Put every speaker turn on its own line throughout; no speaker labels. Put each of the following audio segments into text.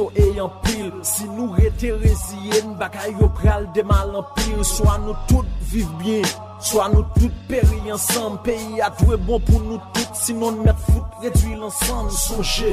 to e yon pil Si nou rete rezyen bagay yo pral de mal an pil Soa nou tout viv bien Soa nou tout peri ansan Peyi a dwe bon pou nou tout Sinon met fout redwi lansan Sonje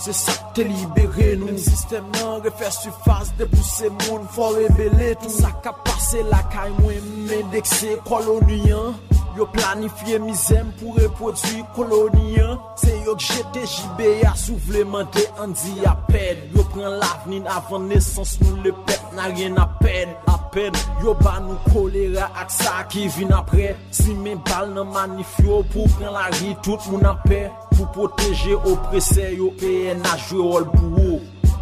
Se sa te libere nou Sistem nan refer su faz De pousse moun for rebele Tout. Sa ka pase la kay mwen Mendekse koloniyan Yo planifiye mizem pou reprodwi koloniyan Se yo k jete jibe ya souvlemente Andi aped Yo pren lavnin avan nesans nou le pep Nan rien aped Aped Yo ban nou kolera ak sa ki vin apre Si men bal nan manifyo Pou pren la ri tout moun aped Pou proteje oprese yo peye na jwe rol pou ou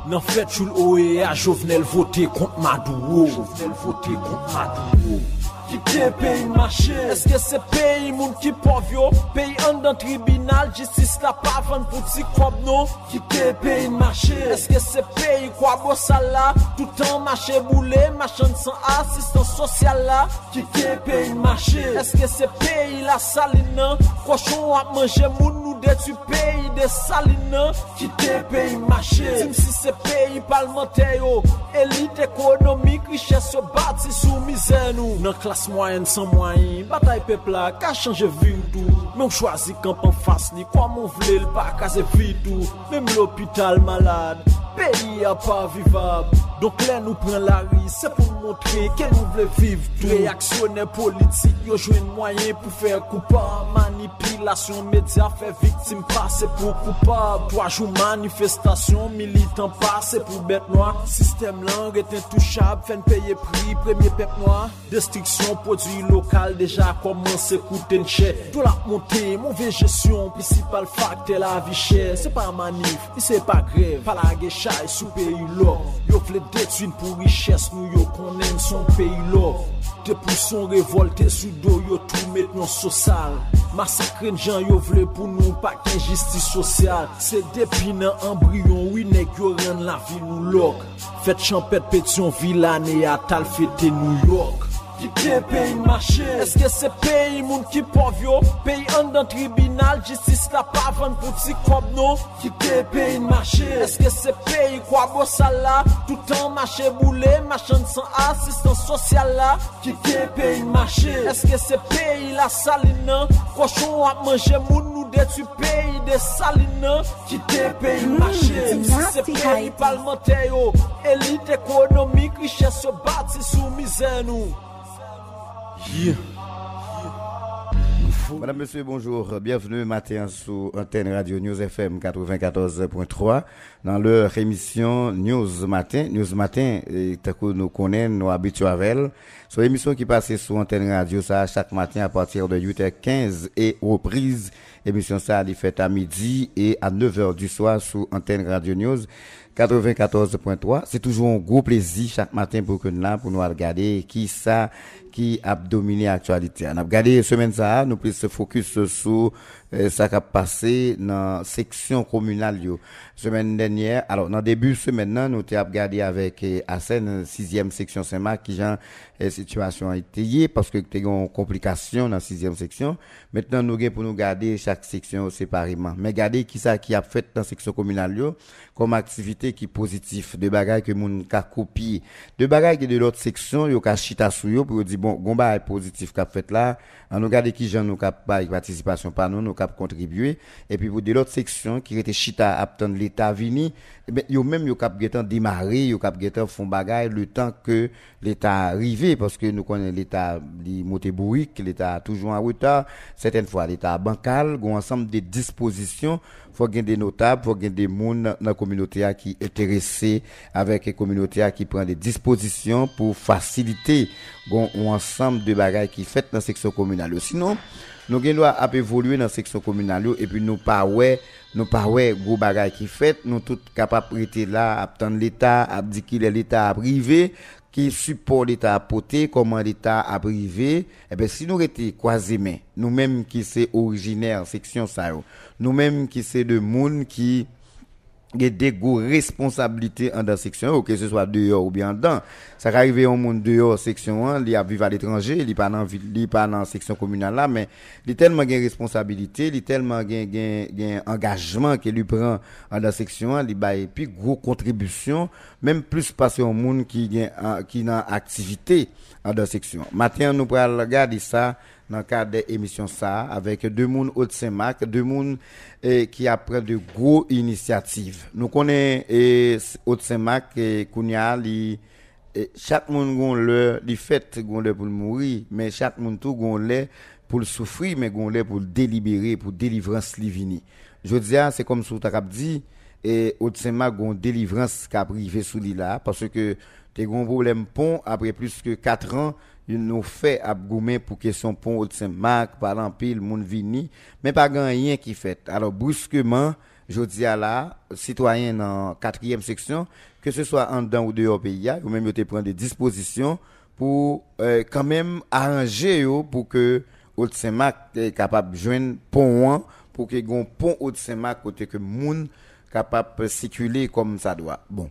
Nan fet choul oe a jovenel vote kont madou Jovenel vote kont madou ki te peyi mache. Eske se peyi moun ki pov yo? Peyi an dan tribunal Jistis la pavan pou ti kob nou Ki te peyi mache. Eske se peyi kwa bo bosala Toutan mache boule Machan san asistan sosyal la. Ki te peyi mache. Eske se peyi la salina? Koshon ap manje moun nou detu peyi de salina? Ki te peyi mache. Tim si se peyi palmante yo Elite ekonomik riches yo bati sou mizen nou. Nan klas klas mwayen san mwayen Batay pepla ka chanje vidou Mwen chwazi kampan fas li Kwa mwen vle l pa kaze vidou Mwen l'opital malade. Peyi a pa vivab Donk lè nou pren la ri Se pou montre ke nou vle viv tou Reaksyonè politik yo jwen moyen Pou fè koupa Manipilasyon medya fè viktim Pase pou koupa Toajou manifestasyon Militant pase pou bet noa Sistem lang eten touchab Fèn peye pri Premye pep noa Destriksyon Produit lokal Deja koman se kouten chè Do la monte Mouve jesyon Principal fakte la vi chè Se pa manif Se pa grev Palage chay sou peyi lò Yo vle detwin pou riches Nou yo konen son peyi lò Te pou son revolte sou do Yo tou met non sosal Masakren jan yo vle pou nou Pak injistis sosyal Se depi nan embryon Winek yo ren la vi nou lok Fet champet petyon vilane A tal fete New York Ki te peyi mache? Eske se peyi moun ki pov yo? Peyi an dan tribunal Jistis la pavan pou ti kob nou Ki te peyi mache? Eske se peyi kwa bosal la Toutan mache boule Machan san asistan sosyal la? Ki te peyi mache? Eske se peyi la salina? Koshon ap manje moun nou detu peyi de salina? Ki te peyi mache? Eske se peyi palmante yo? Elite ekonomik Riches yo bati sou mizen nou.
Madame, Monsieur, bonjour. Bienvenue matin sur Antenne Radio News FM 94.3 dans leur émission News Matin. News Matin, que nous connaissons, nous habitués avec elle. C'est émission qui passe sur Antenne Radio ça chaque matin à partir de 8h15 et reprise. Émission ça, elle fait à midi et à 9h du soir sur Antenne Radio News. 94.3. C'est toujours un gros plaisir chaque matin pour que nous là, pour nous regarder qui ça, qui a dominé l'actualité. On a regardé semaine ça, nous plus se focus sur ça qui a passé dans section communale yo. Semaine dernière, alors dans début semaine là, nous avons regardé avec euh, Asen sixième section Saint-Marc qui genre euh, situation été parce que y une complication dans sixième section. Maintenant nous avons pour nous garder chaque section séparément. Mais garder qui ça qui a fait dans section communale yo comme activité qui positif de bagages que moun ka copier de bagages de l'autre section yo ka chita sou yo pour dire bon gon est positif qu'a fait là on nous garder qui gens nous cap participation par nous nous cap contribuer. Et puis pour de l'autre section qui était chita attendre l'état vini eh ben yo même yo cap getan démarrer yo cap getan font le temps que l'état arrivé parce que nous connaissons l'état li monté l'état toujours en retard. Certaines fois l'état bancal ensemble de dispositions faut qu'il y ait des notables, faut qu'il y ait des gens dans la communauté qui sont intéressés avec la communauté qui prend des dispositions pour faciliter bon, un ensemble de bagages qui fait dans la section communale. Sinon, nous devons à évoluer dans la section communale et puis nous pas ouais nous pas ouais gros bagages qui fait. Nous tous capables de là attendre l'état à dire qu'il est l'état privé qui support l'État à comment l'État a privé, eh bien, si nous étions croisés, nous-mêmes qui sommes originaires, section ça, nous-mêmes qui sommes de monde qui il y a des responsabilités en dans section que ce soit dehors ou bien dedans ça arrive au monde dehors section 1 il a vivre à l'étranger il pas dans il pas dans section communale là mais il tellement de responsabilité il tellement gain engagement qu'il lui prend en dans section 1 il bail puis gros contribution même plus passer au monde qui qui dans activité en dans section. Maintenant nous pourrons regarder ça dans le cadre de l'émission ça, avec deux mondes haute Saint-Marc, deux mondes eh, qui apprennent de gros initiatives. Nous connaissons eh, haute Saint-Marc et Kounia, eh, chaque monde gon le, li fait gon le pour mourir, mais chaque monde tout gon le pour souffrir, mais gon le pour délibérer, pour délivrance li Je dis, c'est comme tu as dit, et haute Saint-Marc gon délivrance qui a privé sous là, parce que as un problème pont après plus que 4 ans, il nous fait abgoumer pour question pont Saint-Marc, par l'empile, moun vini, mais pas rien qui fait. Alors, brusquement, je dis à la, citoyen dans quatrième section, que ce soit en dedans ou dehors pays, ou même te prendre des dispositions pour euh, quand même arranger pour que Haute Saint-Marc est capable de joindre pont pour que gon pont Haute Saint-Marc côté que moun capable de circuler comme ça doit. Bon,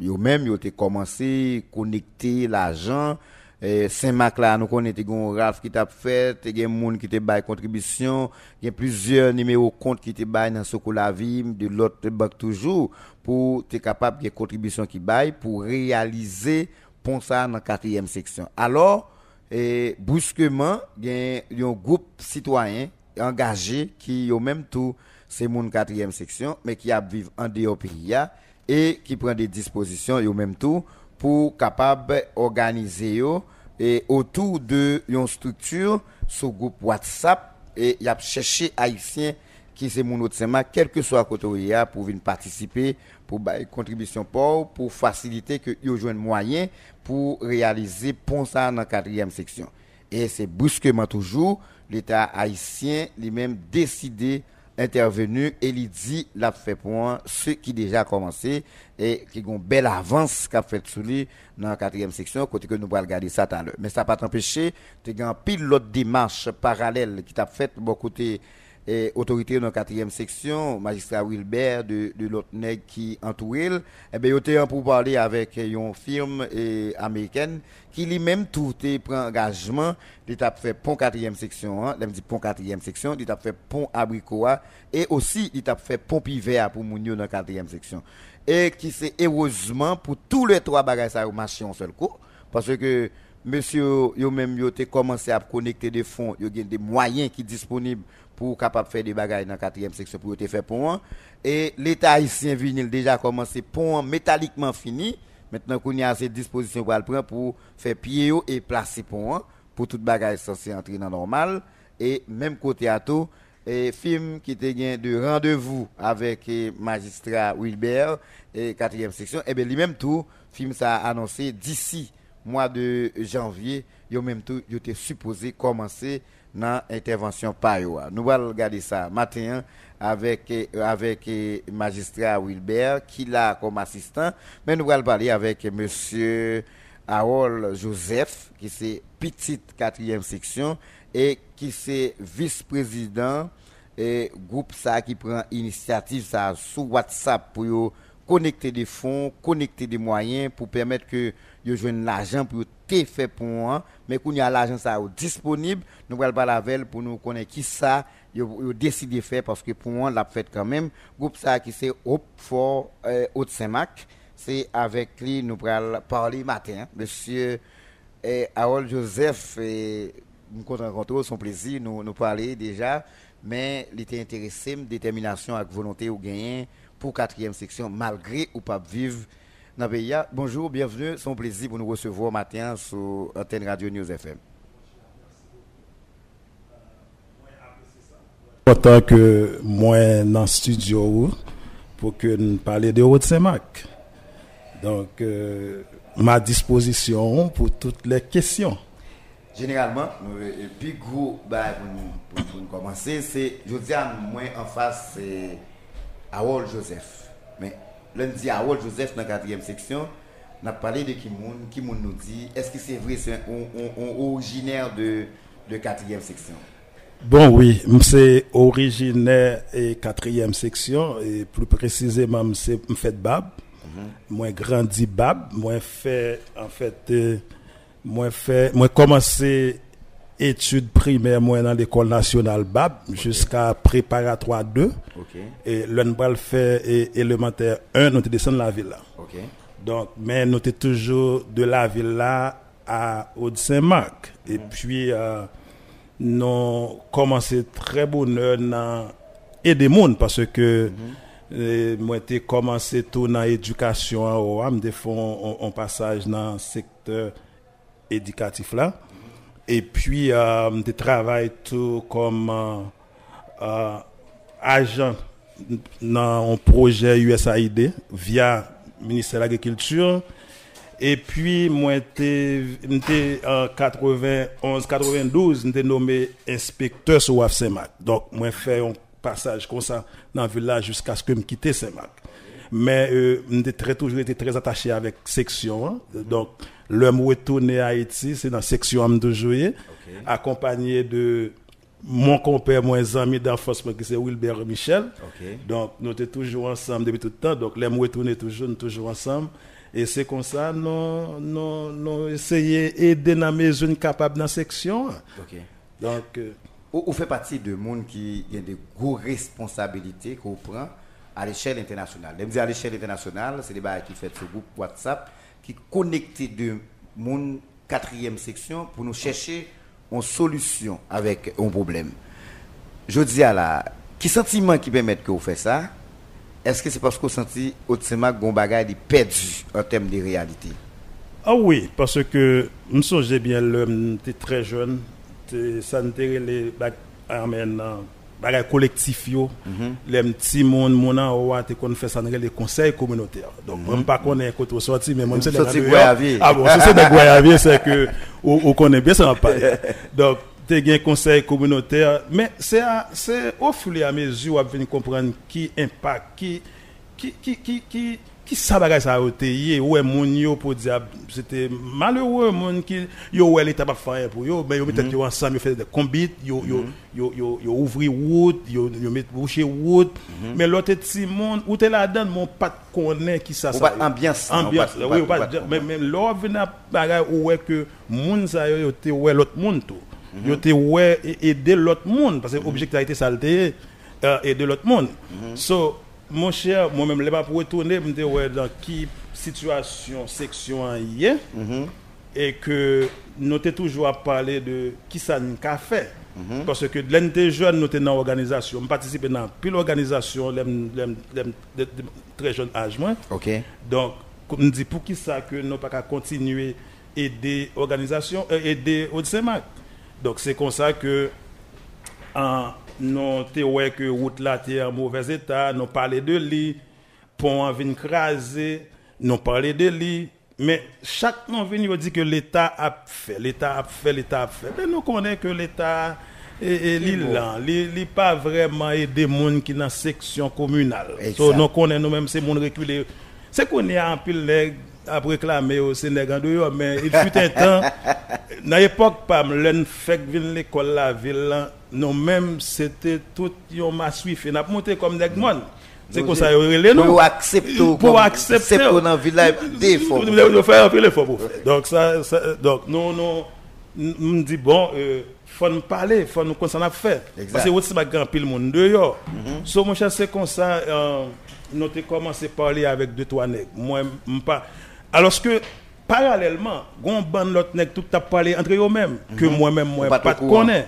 yo même yo te commencé connecter l'argent Saint-Marc là nous connaissons gon Ralph qui t'a fait il y a monde qui te bail contribution il y a plusieurs numéros compte qui te bail dans ce la vie de l'autre banque toujours pour être capable de contribution qui bail pour réaliser pont ça dans quatrième section. Alors et brusquement il y a un groupe citoyen engagé qui au même tout c'est mon quatrième section mais qui a en dehors et qui prend des dispositions et au même tout pour capable organiser et autour de une structure sur groupe WhatsApp et y a cherché haïtien qui c'est mon autre quel que soit côté pour venir participer pour une contribution pour pour faciliter que yo joignent moyen pour réaliser pont ça dans quatrième section. Et c'est brusquement toujours l'état haïtien lui-même décidé intervenu et il dit l'a fait point ce qui déjà commencé et qui ont belle avance qu'a fait sous lui dans la quatrième section côté que nous allons regarder ça tout à mais ça pas t'empêcher de un pile démarche parallèle qui t'a fait bon côté et autorité dans la quatrième section, magistrat Wilbert de, de l'autre nègre qui entoure et eh bien, il pour parler avec une firme eh, américaine qui lui-même tout est prend engagement, il a fait pont quatrième section, hein, dit pont quatrième section, il a fait pont abricoa. Et aussi il a fait pont pivert pour Mounio dans quatrième section. Et qui c'est heureusement pour tous les trois bagages ça marché en seul coup, parce que monsieur, yo même yo commencé à connecter des fonds, yo des moyens qui sont disponibles pour capable faire des bagages dans la quatrième section pour te faire pont. Et l'État haïtien vinyle déjà commencé pont métalliquement fini. Maintenant qu'on a ces dispositions pour le prendre pour faire pied et placer pont pour toute bagage censé entrer dans normal. Et même côté à tout, et film qui était gain de rendez-vous avec magistrat Wilbert et quatrième section, et bien lui-même tout, film ça a annoncé d'ici mois de janvier, il même tout, il était supposé commencer dans l'intervention par Nous allons regarder ça matin avec avec magistrat Wilbert qui l'a comme assistant, mais nous allons parler avec monsieur Harold Joseph qui c'est petite quatrième section et qui c'est vice-président et groupe ça qui prend initiative ça sur WhatsApp pour connecter des fonds, connecter des moyens pour permettre que yo joignent l'argent pour te fait pour moi mais qu'on y a l'argent ça disponible nous allons parler avec pour nous connaître qui ça yo, décidé de faire parce que pour moi l'a fait quand même. Groupe ça qui c'est Hope for euh, Haute Saint-Marc c'est avec lui nous allons parler matin hein. monsieur eh, Joseph et nous rencontrer son plaisir nous nous parler déjà. Mais il était intéressé détermination avec volonté ou gagner pour quatrième section malgré ou pas vivre Bonjour, bienvenue. C'est un plaisir pour nous recevoir matin sur Antenne Radio News FM.
Autant que moi dans le studio pour que nous parlions de Haute-Saint-Marc. Donc, euh, ma disposition pour toutes les questions.
Généralement, le plus gros bah, pour, commencer, c'est, je dis à moi en face, c'est Harold Joseph. Mais lundi Harold Joseph dans la quatrième section, on a parlé de Kimoun. Kimoun nous dit, est-ce que c'est vrai, c'est originaire de, de quatrième section?
Bon, oui, c'est originaire et quatrième section, et plus précisément, c'est fait Bab. Moi, grandi Bab. Moi, fait, en fait, euh, moi, fait, moi, commencé études primaires moi dans l'école nationale BAB okay. jusqu'à préparatoire 2. Okay. Et l'on va le faire élémentaire 1, nous descendons de la ville là. Okay. Donc, mais nous étions toujours de la ville là à Haute-Saint-Marc. Mm -hmm. Et puis, euh, nous commençons très bonheur dans aider monde parce que euh, mm -hmm. Mwen te komanse tou nan edukasyon an ou am, defon an pasaj nan sektor edikatif la. Et puis euh, je travaille tout comme euh, euh, agent dans un projet USAID via ministère de l'agriculture et puis, moi, en 91, 92, j'étais nommé inspecteur sur WAF Saint-Marc. Donc, moi, fait un passage comme ça dans le village jusqu'à ce que je quitte Saint-Marc. Mais, euh, très, toujours très attaché avec section. Hein. Donc, l'homme retourné à Haïti, c'est dans section de jouer, accompagné de mon compère, mon ami d'enfance, qui c'est Wilbert Michel. Donc, nous étions toujours ensemble depuis tout le temps. Donc, l'homme retourné toujours, nous toujours ensemble. Et c'est comme ça, nous, nous, nous essayons d'aider dans les zones capables dans la section.
Donc, euh, vous, faites partie de monde qui a des grosses responsabilités qu'on prend à l'échelle internationale. Je à l'échelle internationale, c'est des bails qui fait sur groupe WhatsApp qui connectent de monde quatrième section pour nous chercher une solution avec un problème. Je dis à la, qui sentiment qui permet que vous faites ça? Est-ce que c'est parce qu'on sentit Otsema Gombaga est perdu en termes de réalité?
Ah oui, parce que je me souviens bien, j'étais très jeune, ça n'était les bagages collectifs, les petits monde, mon an, qu'on fait ça dans les conseils communautaires. Donc, je ne sais pas qu'on est côté sorti, mais moi,
c'est des
Ah bon, c'est des Guayaviers, c'est que, on connaît bien ça, Donc, tu un conseil communautaire, mais c'est au fur et à mesure que venir comprendre qui impact, qui qui qui qui qui qui ça bagay ça a ouais mon yo pour dire c'était malheureux mon qui yo ouais l'état pas faire pour yo mais yo mettent yo ensemble yo fait des combits yo yo yo yo yo ouvrir route yo yo mettre boucher route. Mais l'autre petit monde où t'es là-dedans mon pas connaît qui ça
ça ambiance
ambiance oui pas mais même l'on vient bagay ouais que moun ça yo te ouais l'autre monde tout. Mm -hmm. ouais aider l'autre monde parce que l'objectif a été salté aider l'autre monde. Mm So mon cher, moi-même je pas pour retourner me dire ouais dans qui situation section hier mm et que nous avons toujours à parler de qui ça nous a fait. Mm Parce que l'un des jeunes, nous dans l'organisation, nous participons dans pile l'organisation, très jeune âge. Moi.
Ok.
Donc, me dit pour qui ça que nous pas continuer aider l'organisation, euh, aider au donc c'est comme ça que en nous ouais que route là était en mauvais état, nous parlé de lui, pont en vient craser, nous parlé de lui, mais chaque non venu dit que l'État a fait, l'État a fait, l'État a fait. Mais nous connaissons que l'État et, il pas vraiment aider gens qui dans section communale. So, nous connaissons nous-mêmes ces gens reculés. C'est qu'on est en pile a réclamé au Sénégal mais il fut un temps dans l'époque pas l'en fait venir l'école la ville nous même c'était tout yon m'a suivi. N'a monté comme des monde c'est comme ça
relé nous. pour accepter
pour accepter.
dans village
d'effort nous faire un peu l'effort donc ça, donc nous nous me dit bon euh, faut nous parler faut nous qu'on s'en a fait. Parce que aussi pas grand pile monde dehors mm so mon cher c'est comme ça nous avons commencé à parler avec deux trois nègres. Moi pas alors que parallèlement, on ban l'autre nèg tout a parlé entre eux-mêmes que mhm. moi-même moi pas, connais.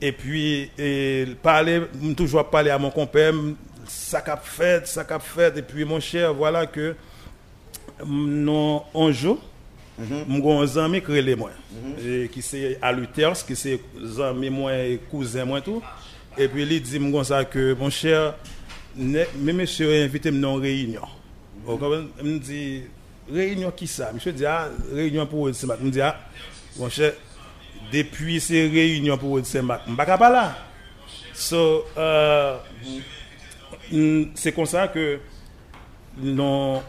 Et puis parler toujours parler à mon compère ça qu'a fait, ça qu'a fait et puis mon cher voilà que non un jour mon mm ami créé moi mhm. qui c'est à Luters qui c'est ami moi et cousin moi tout et puis il dit moi ça que mon cher mais monsieur invité me dans réunion. Il me dit réunion qui ça? Monsieur dit, ah, réunion pour Saint-Marc. Je dis, ah, mon cher, depuis ces réunions pour Saint-Marc, je ne pas là. So, euh, c'est comme ça que nous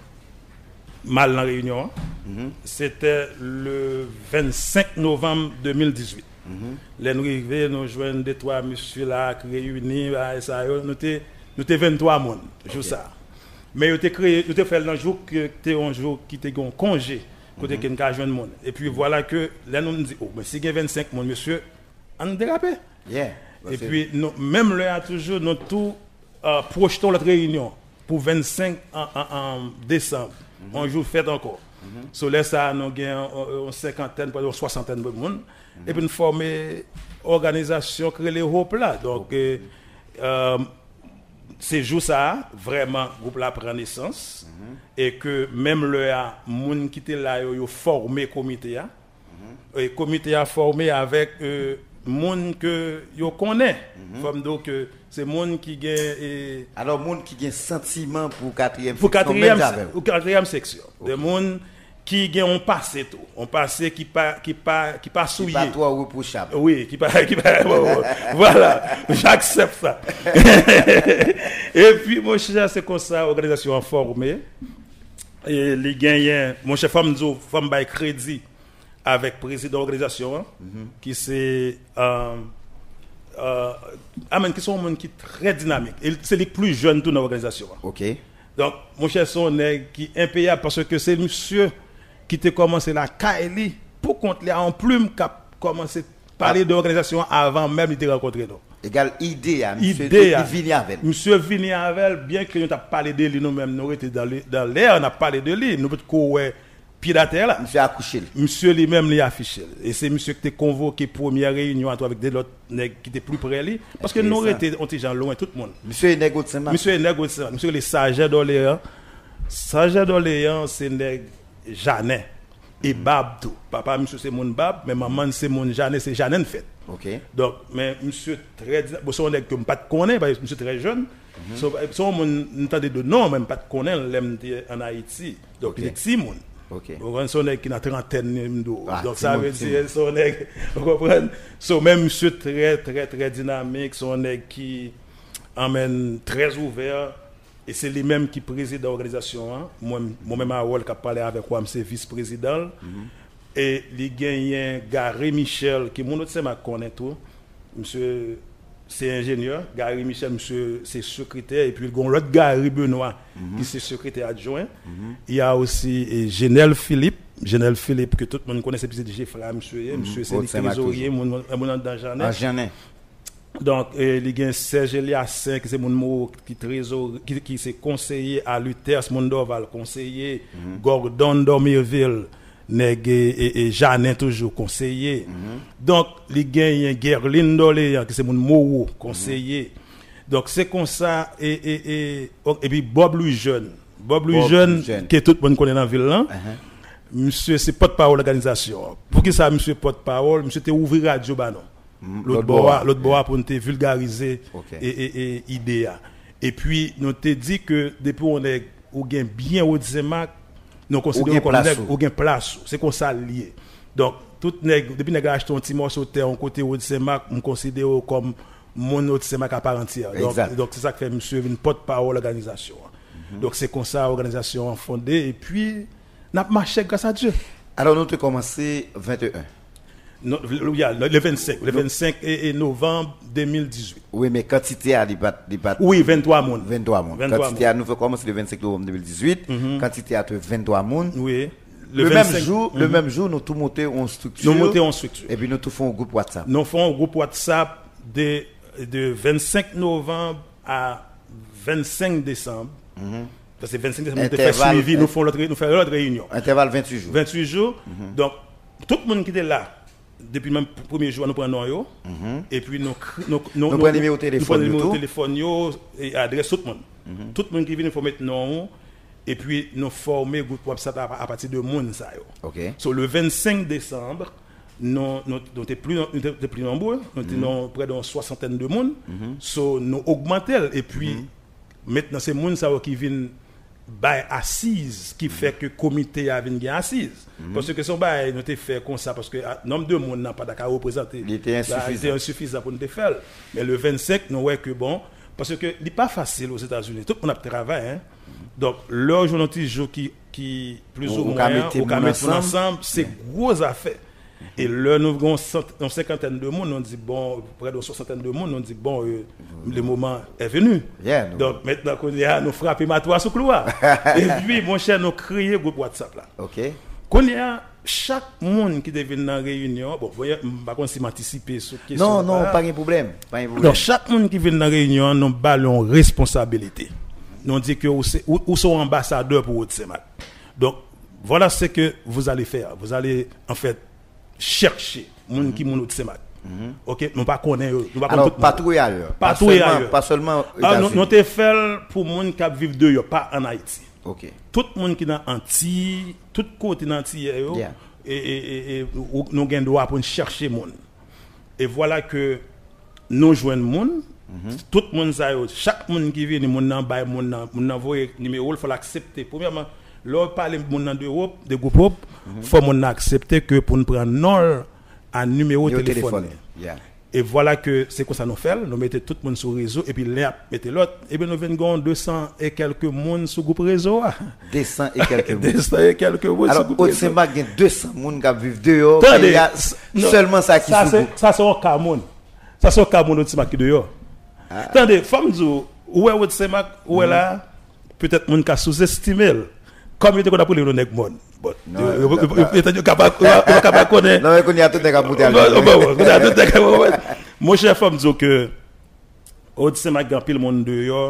mal dans la réunion. Mm -hmm. C'était le 25 novembre 2018. Là, nous arrivons, nous jouons des trois messieurs là, réunis, nous étions nous étions 23 personnes, jour ça. Mais créé, nous avons fait un jour que c'était un jour qui était un congé, côté a un monde. Et puis voilà que là, nous nous disons, oh, mais si il y a 25 personnes, monsieur, on dérapé.
Yeah.
Et puis, nous, même là, toujours, nous tout euh, projetons notre réunion pour 25 en, en- en décembre. On joue fête encore. So là, ça, nous avons une cinquantaine, une soixantaine de monde. Et puis, nous formons une organisation qui est les Hope là. Donc, euh, euh, ces jours ça vraiment groupe là prend naissance et que même le monde qui était là yo, formé comité a et comité a formé avec euh, monde que yo connaît. Comme donc euh, c'est monde qui gagne et
Alors, monde qui a un sentiment pour quatrième
pour quatrième, pour quatrième section. Des qui gagne un passé tout. On passé qui pas qui pas qui pas souillé.
Pas toi reprochable.
Oui, qui pas qui pas voilà, j'accepte ça. Et puis mon cher c'est comme ça organisation formée et les gagnants mon chef femme femme bail crédit avec président de l'organisation hein, qui c'est euh, euh, amen, qui sont un monde qui très dynamique. C'est les plus jeunes de l'organisation. hein.
OK.
Donc, mon cher son qui impayable parce que c'est monsieur qui t'a commencé la Kaili pour là en plume qui a commencé à parler d'organisation avant même de rencontrer nous.
Égal idée, hein, monsieur,
hein.
vient avec.
Monsieur Vini Avel, bien que nous avons parlé de lui nous-mêmes, nous étions dans l'air, on a parlé de lui, nous peut courir pied à terre là.
Monsieur a couché.
Monsieur lui-même l'a affiché. Et c'est monsieur qui t'a convoqué première réunion avec des autres qui étaient plus près de lui. Parce que nous étions on était gens loin, tout le monde.
Monsieur négocié.
Monsieur négociant. Monsieur les sages d'Orléans. Sages d'Orléans, c'est nègre Janet. Et Bab tout. Papa, monsieur, c'est mon Bab, mais maman, c'est mon Janet, c'est Janet fait.
OK.
Donc, mais monsieur très bon, c'est un nègre que je pas de connaître, parce que monsieur très jeune. Mon entendait de nom, même pas de connaître, l'aime en Haïti. Donc, il est monde.
OK.
Comprenez, son qui a trentaine.
Ah,
Donc ça veut dire son nègre, vous comprenez? So même monsieur très très très dynamique, son nègre qui emmène très ouvert et c'est lui-même qui préside l'organisation. Hein. Moi moi-même à qui a parlé avec moi, c'est vice-président. Et il gagne Gary Michel qui mon autre c'est ma tout. Monsieur c'est ingénieur, Gary Michel, monsieur, c'est secrétaire, et puis il y a l'autre Gary Benoît, qui c'est secrétaire adjoint. Il y a aussi eh, Genel Philippe, Genel Philippe, que tout le monde connaît, c'est petit DJ Frère, monsieur, monsieur, c'est le trésorier, mon mon- mon dans Jeannet. Donc, il y a Serge Eliassin, qui c'est mon qui, qui, qui c'est conseiller à Luther Mondoval, conseiller Gordon Dormirville, et, et, Jeannin toujours conseiller. Donc, il y a Gerlin Doléan, qui c'est mon mot, conseiller. Donc, c'est comme ça, et, et, et, et puis Bob Louis Jeune. Bob Louis Jeune,
Jeune.
que tout le monde connaît dans la ville, là. Monsieur, c'est porte-parole de l'organisation. Pour qui ça, monsieur porte-parole, monsieur, t'es ouvert radio, bah non.
L'autre
L'autre bois, l'autre bois pour nous te vulgariser
Ok.
et, et, et idée. a. Et puis, nous te dit que depuis on est ou gain bien au Zemac, nous considérons
ou.
ou gain place. C'est comme ça lié. Donc, tout nèg, depuis nèg acheté un petit morceau de terre en côté au Zemac, on considère comme mon autre Zemac à part entière. Donc,
Exact.
donc c'est ça que fait monsieur une porte-parole l'organisation. Donc, c'est comme ça l'organisation fondée. Et puis, n'a pas marché grâce à Dieu.
Alors, nous avons commencé 21.
Non, le, il y a le 25, le 25 et, et novembre 2018.
Oui, mais quantité à débat. débat
Oui, 23 monde.
23 moun.
23
Quantité à nous fait commencer le 25 novembre 2018. Quantité à 23 moun.
Oui.
Le,
25
même jour, le même jour, nous tout monté en structure.
Nous montons en structure.
Et puis nous tout faisons un groupe WhatsApp.
Nous faisons un groupe WhatsApp de, de 25 novembre à 25 décembre. Parce que 25 décembre, nous
Intervalle,
suivi, nous faisons l'autre nous faisons l'autre réunion.
Intervalle 28 jours.
28 jours. Donc, tout le monde qui était là, depuis le même premier jour, nous prenons yo. Et puis, nous, nous, nous,
prenons numéro téléphone,
Nous prenons téléphone yo, et adresse tout le monde. Tout le monde qui vient, il faut mettre nom. Et puis, nous former le groupe WhatsApp à, à partir de monde. Ça, yo.
OK.
So, le 25 décembre, nous étions plus, nous plus nombreux, nous étions près d'une soixantaine de monde. So, nous augmentons. Et puis, maintenant, c'est monde ça qui viennent bail assise qui fait que le comité a venu assise. Parce que son bail nous fait comme ça, parce que ah, nombre de monde n'a pas d'accord représenté.
Il était
Bah,
insuffisant.
il était insuffisant pour nous faire. Mais le 25, nous voyons que bon, parce que il n'est pas facile aux États-Unis. Tout le monde a travaillé. Hein? Donc, leur journaliste jour qui, qui plus
Ou-
moins,
qu'a mettre ensemble.
c'est gros affaire. Et là, nous avons une cinquantaine de monde, on dit, bon, près de soixantaine de monde, on dit, bon, euh, le moment est venu.
Yeah, nous-
Donc maintenant qu'on y a, nous frappons ma toit sous couloir. Et puis, mon cher, nous crions groupe WhatsApp là.
OK.
Qu'on a chaque monde qui devait dans la réunion, bon, vous voyez, par contre, si m'anticiper sur question.
Non, non, pas de problème. Pas de problème.
Donc, chaque monde qui vient dans la réunion, nous ballons responsabilité. Nous dit que vous ou sont ambassadeurs pour votre. Donc, voilà ce que vous allez faire. Vous allez, en fait, chercher monde qui moun SEMAC. OK? Nous pas connaître eux. Nous pas
Alors,
connaître tout le monde.
patrouille ailleurs. Seulement-
ailleurs.
Pas seulement.
Ah, nous, nous te fait pour monde qui vivent dehors, pas en Haïti.
OK.
Tout le monde qui est dans Antilles, tout côté dans Antilles, yo,
Yeah.
et, et, et, et ou- nous avons droit pour chercher monde. Et voilà que nous joignons monde. Tout le monde, yo, chaque monde qui vient, il faut l'accepter. Premièrement, lorsque parler monde nan d'Europe, de groupe Europe, il faut monde accepter que pour nous prendre nom à numéro de téléphone.
téléphone. Yeah.
Et voilà que c'est quoi ça nous fait. Nous mettons tout le monde sur le réseau et puis là, mettez l'autre. Et bien nous venons 200 et quelques monde sur le groupe réseau. ah.
200 et quelques mots.
200 et quelques monde
Alors, au. Simba, il y a 200 personnes qui vivent dehors. Il y a
s- non,
seulement ça qui se
Ça, c'est un cas monde. Ça, c'est un cas monde au Timak qui dehors.
Ah.
Attendez, femme où est votre Timak, où est là, peut-être monde qui a sous-estimé. Kom yo te kon apou le yon nek moun. Bon,
non, non, non.
Yo
te
kaba konen. Nan men kon yato te kapoute alè. Mwen chè fòm dzo ke odise mak gampil moun de yo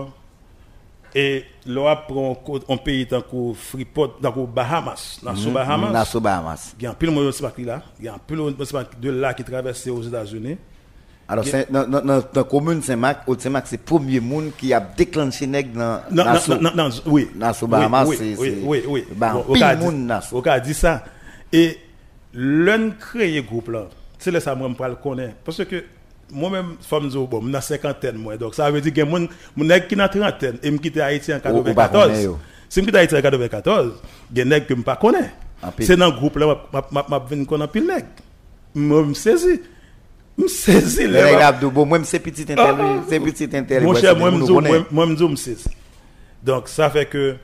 e lò ap pran an peyi tankou Freeport, tankou Bahamas. Nansou mm-hmm, Bahamas.
Nansou Bahamas.
Gampil moun odise mak li la. Gampil moun odise mak de la ki travesse yo Zidazounen.
Alors, dans la commune Saint-Marc, au Saint-Marc, c'est le premier monde qui a déclenché nègre dans
non
dans
non non non oui. Oui,
Bahamas,
oui,
c'est-
oui oui oui.
bah,
Bon,
pile
on a dit-
monde dans sous.
on a dit ça. Et l'un créé groupe là c'est là ça moi me le connaître parce que moi-même femme zo bon dans cinquantaine moi. Donc ça veut dire que mon mon nèg qui dans trentaine et me quitter Haïti en
Ou- ou pas connaît,
94
yo.
si me quitter Haïti en 94 gen nèg que me pas connaît
En pile.
c'est dans groupe là m'a m'a m'a vinn connaît pile nèg. Moi me saisi me saisi
Le moi, c'est petit
Ah,
intel, c'est petit intel.
mon cher, moi, je me je c'est- Donc, ça fait que.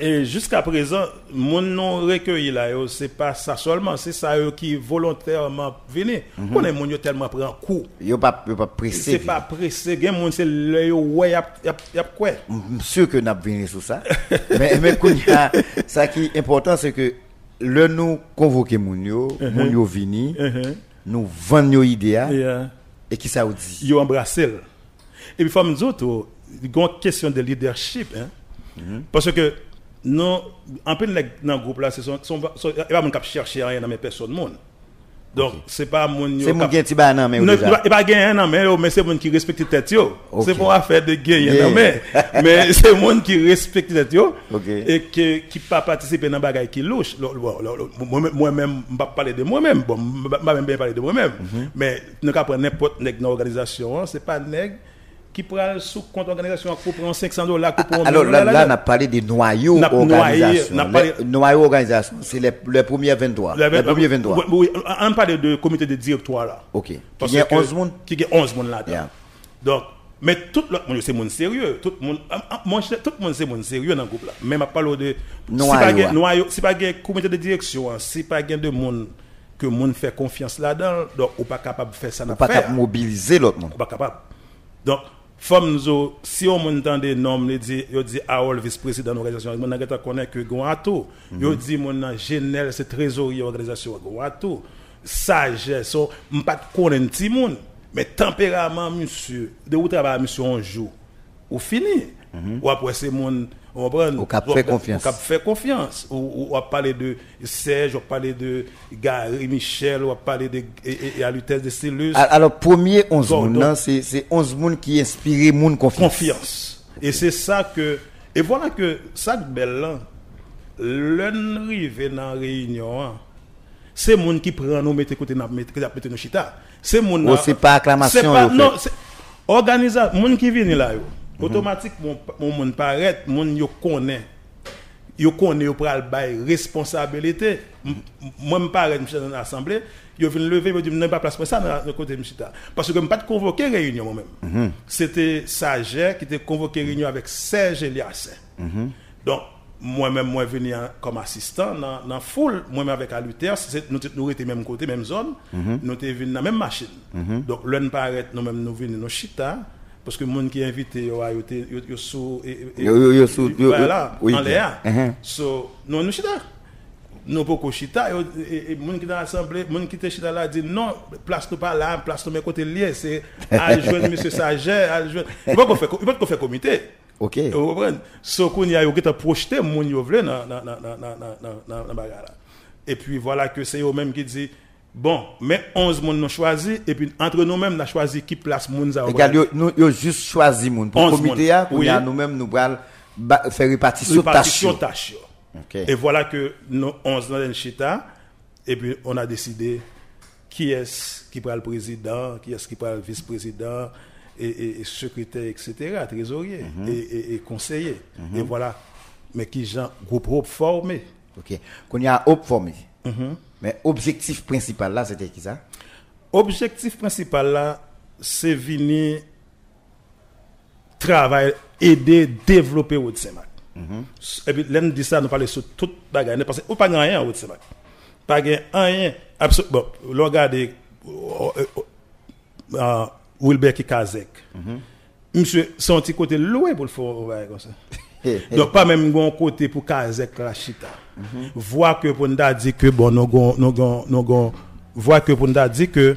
Et jusqu'à présent, mon nom recueilli là, c'est pas ça seulement, c'est ça yo, qui volontairement venu.
Mhm.
On est mon yo tellement pris en coup.
Yo pas yo pas pressé.
C'est pas pressé, gen moun c'est le yo ouais yap yap yap quoi.
Je suis sûr que nous avons venu sur ça. mais mais qu'on y a- ça qui est important, c'est que le nous convoquer moun yo, moun yo vini,
Mhm.
Nous vendons nos idées
Et, euh,
et qui ça vous dit?
yo embrassé. Et puis, faut me dire, tout, il y a une question de leadership. Hein?
Mhm.
Parce que, nous, en peu dans le groupe là, il y a pas moun qui chercher rien dans mes personnes. Moun. Donc, c'est pas mon.
C'est mon qui est non mais
Non, il va gagner un mais, mais c'est mon qui respecte tête yo. C'est pas affaire de gagner un mais, mais c'est mon qui respecte tête yo. Et qui qui pas participer dans bagay qui louche. Lo- lo- lo- lo- Moi-même, je pas parler de moi-même. Bon, je pas même bien parler de moi-même.
Mhm.
Mais nous pas prendre n'importe nèg dans l'organisation, hein. c'est pas nèg qui prend sous compte organisation pour prendre 500 dollars prendre
Alors là, là, on a
là,
parlé des noyaux organisation. noyaux organisation, c'est les, les premiers 23. Les premiers 23.
Oui, oui, on parle de comité de directoire là.
OK. Y a
que-
11 monde?
Qui a 11 monde là-dedans.
Yeah.
Donc, mais tout l'autre monde, c'est monde sérieux. Tout le monde, ah, ah, tout le monde, c'est monde sérieux dans le groupe là. Même à parler de.
Noyau,
Si pas
ah.
gen comité de direction, hein, si pas de monde que monde fait confiance là-dedans, donc on pas capable de faire ça dans
Pas capable de mobiliser l'autre monde.
on pas capable. Donc, Fom zo, si yo moun tan de nom, di, yo di ah, oh, Aol, vice-president de l'organizasyon, moun nan gata konen ke gwen atou. Mm -hmm. Yo di moun nan jenel se trezori organizasyon gwen atou. Saje, so, mpat konen ti moun. Men temperaman monsye, de ou traba monsye anjou, ou fini. Mm -hmm. Ou apwese moun... on prend
Ou cap fait confiance.
Ou cap fait confiance. Ou, ou, ou a parlé de Serge, ou a parlé de Gary Michel, ou a parlé de l'utesse de
Al- Alors, premier 11
Bon,
monde, non, c'est c'est 11 monde qui inspirent monde confiance.
confiance. Et c'est ça que. Et voilà que ça de belle là, l'un rive dans la réunion, hein, c'est moun qui prend nous mettre côté n'a mettre nos chita. C'est moun
Oh, c'est pas acclamation,
non, c'est organisation moun qui vient là. Automatiquement mon moun paraît, moun yo connaît. Yo connaît yo pral bay responsabilité. Moi me paraît monsieur dans l'assemblée, yo vinn lever me dit non pas place pour ça dans le côté monsieur parce que me pas de convoquer réunion moi-même.
Mhm.
C'était Sager qui était convoqué réunion avec Serge Eliassin. Donc moi-même, moi venu en- comme assistant dans dans foule, moi-même avec Aluther, c'est nous nous étions même côté, même zone, nous étions venus dans la même machine. Donc l'un paraît nous-mêmes nous venons nos chita parce que le monde qui est invité, il est sous. Voilà, en l'air. So, non, nous sommes nous beaucoup chita et monde qui dans l'assemblée monde qui était chita là dit non place nous pas là place nous mes côtés liés c'est à joindre monsieur Sager à joindre il pas qu'on fait il pas qu'on fait comité
OK
vous comprenez so qu'on y a qui t'a projeté monde yo vle dans dans dans et puis voilà que c'est eux même qui dit bon, mais 11 moun nous choisi, et puis entre nous-mêmes, nous avons choisi qui place moun ça.
Regarde, nous, yo juste choisi moun. Pour le
11
comité,
Oui.
a nous-mêmes, nous allons faire répartition tâche.
répartition tâche. yo.
OK.
Et voilà que nous 11 dans le chita, et puis on a décidé qui est-ce qui prend le président, qui est-ce qui prend le vice-président, et, et- et secrétaire, etc., trésorier,
Mhm.
et, et- et conseiller. Et voilà. Mais qui gens, groupe groupe formé.
OK. Qu'on y a Hope formé.
Mhm.
Mais objectif principal là, c'était qui ça?
Objectif principal là, c'est venir travailler, aider, développer au Saint-Marc. Et puis, l'un dit ça, nous parlons sur toute bagarre. Parce que, ou pas rien au Saint-Marc. Pas rien. Absolument. Bon, regardez, euh, euh, euh, Wilber qui Kazek. Monsieur, son petit côté loué pour le faire comme ça. Donc, pas même un côté pour Kazek la chita. Voir que pour nous dire que, bon, nous avons, nous voir que pour nous dire que, euh,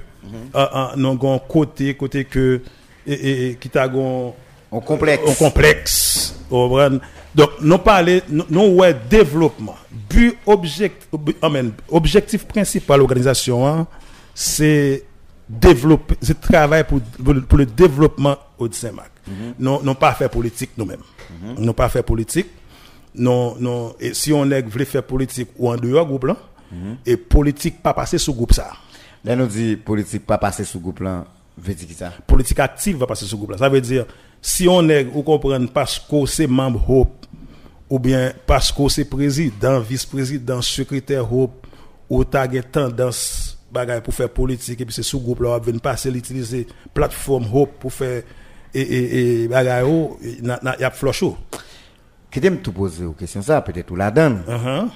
euh, nous avons côté, côté que, et, qui t'a
On complexe.
au complexe. Vous comprenez? Donc, nous parlons, nous, ouais, développement. But, objectif, amen, objectif principal de l'organisation, hein, c'est développer, c'est travailler pour, pour, le- développement au Saint-Marc. Non, non pas faire politique nous-mêmes. Non pas faire politique. Non, non, et si on est voulait faire politique ou en dehors groupe là, et politique pas passer sous groupe ça.
Là, nous dit politique pas passer sous groupe là. Veut dire ça?
politique active va passer ce groupe-là. Ça veut dire, si on est, vous comprenez, parce que c'est membre Hope, ou bien parce que c'est président, vice-président, secrétaire Hope, ou t'as tendance bagay pour faire politique, et puis c'est ce groupe-là, on va passer l'utiliser plateforme Hope pour faire, et, et, et bagay, oh, il y a oh.
Qui t'aime tout poser aux questions ça, peut-être ou la donne.
Uh-huh.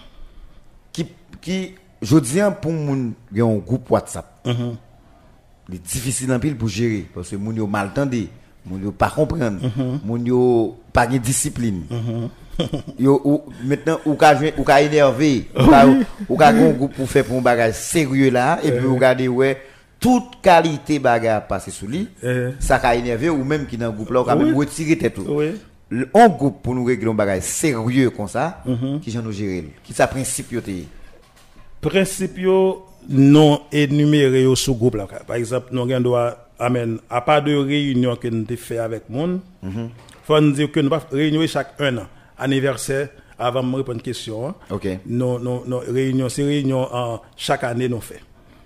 Qui, qui, je dis pour moun, y a un groupe WhatsApp. Il est difficile en pile pour gérer. Parce que moun yo mal tendé. Moun yo pas comprendre. Moun yo pas de discipline. yo, ou, maintenant, ou ka, ou ka énervé. Ou ka, ou ka gon groupe pour faire pour un bagage sérieux là. Et puis, regardez, ouais, toute qualité bagage passé sous lui. Ça ka énervé ou même qui dans le groupe là, ou ka
Oui.
même retirer tête. tout.
Oui.
Un groupe pour nous régler un bagage sérieux comme ça, qui j'en nous gérer. Qui ça principe yo te.
principe yo non énuméré au sous groupe là par exemple nous avons doit amen à part de réunion que nous fait avec monde faut nous dire que nous pas réunion chaque un an anniversaire avant de répondre à une question hein.
OK.
non non non réunion c'est réunion en chaque année nous fait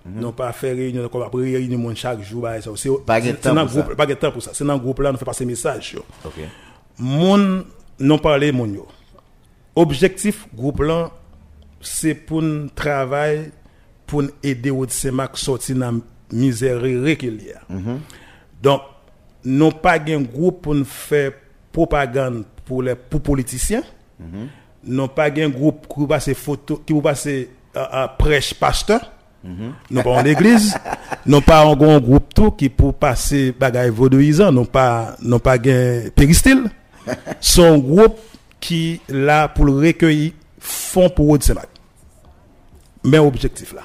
non pas faire réunion comme après réunion chaque jour bah, c'est
Pas de temps pour ça.
groupe pas de temps pour ça c'est dans le groupe là nous fait passer message yo
OK.
Moun non parler moun yo. Objectif groupe là c'est pour nous travailler pour aider au Saint-Marc sortir dans la misère régulière. Donc non pas un groupe pour faire propagande pour les pour politiciens. Non pas un groupe qui passe photo qui passe à prêche pasteur. Non pas en église, non pas un grand groupe tout qui pour passer bagaille vaudouisant, non pas non pas un péristyle. Son groupe qui là pour le recueillir fonds pour Road. Mais objectif là.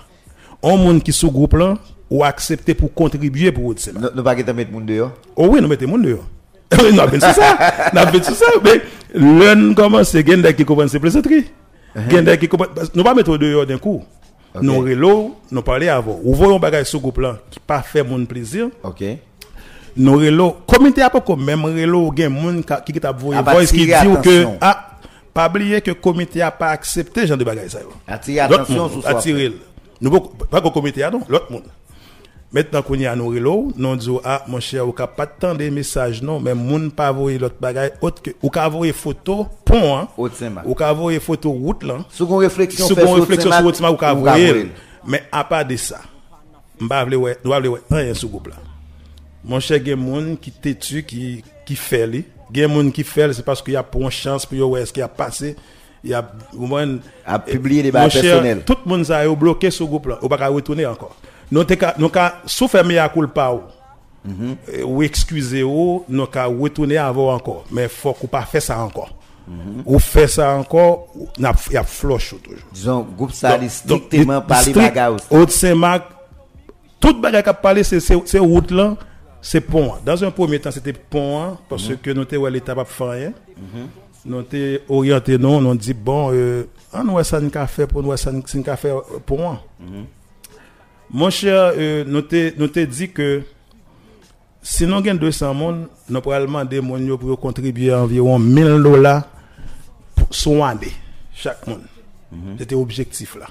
Un monde qui sous groupe là ou accepter pour contribuer pour Road.
Nous nous pas mettre moun dehors.
Oh oui, nous mettons monde dehors. Nous avons fait ça. Nous avons fait ça. Mais l'un commence, c'est quelqu'un qui comprend ces plaisanteries. Quelqu'un qui comprend. parce que Nous ne pas mettre dehors d'un coup. Nous relo, nous parler avant. Ou voyons bagage ce groupe là qui pas fait mon plaisir.
OK.
Nous relo, comité pas comme même relo, gen moun qui qui t'a voyé voice qui dit que ah pas oublier que comité a pas accepté genre de bagage ça.
Attirer attention sur ça.
attirer. Nous pas qu'au comité a non, l'autre monde. Maintenant qu'on y a nous relo, nous disons ah mon cher ou pas tant de messages non, mais moun pas voyer l'autre bagage autre que ou ka voyer photo pont hein. Ou ka voyer photo route là.
Qu'on réflexion
qu'on réflexion sur route ou ka. Mais à part de ça, m'pa vle ouais, nous vle ouais rien sous groupe là. Mon cher gen moun qui têtu qui qui fait li, gen moun qui fait c'est parce qu'il y a pour une chance pour yo ouais ce qui a passé? Il y a, au moins,
À publier des
cher,
personnelles.
Tout le monde a bloqué ce groupe là. On va pas retourner encore. Nous ka souffert à culpa ou.
Mhm.
Euh, Ou excusez ou, nous ka retourner avant encore. Mais faut qu'on pas faire ça encore.
Mhm.
Ou fait ça encore, il y a flush toujours.
Disons, groupe ça,
Donc-
strictement
donc,
par les
strict,
bagarres.
Haute Saint-Marc, toute bagarre qui a parlé, c'est route là, c'est pont. Dans un premier temps, c'était pont, hein, parce
Mhm.
que nous étions l'état pas faire rien. Nous étions orientés, non, nous dit, bon, euh, ah, nous, ça nous fait pour nous, ça nous fait euh, pont.
Mhm.
Mon cher, euh, nous t'ai dit que si nous avons 200 personnes, nous pourrons demander yo pour contribuer à environ 1000 dollars pour son année, chaque monde. C'était objectif là.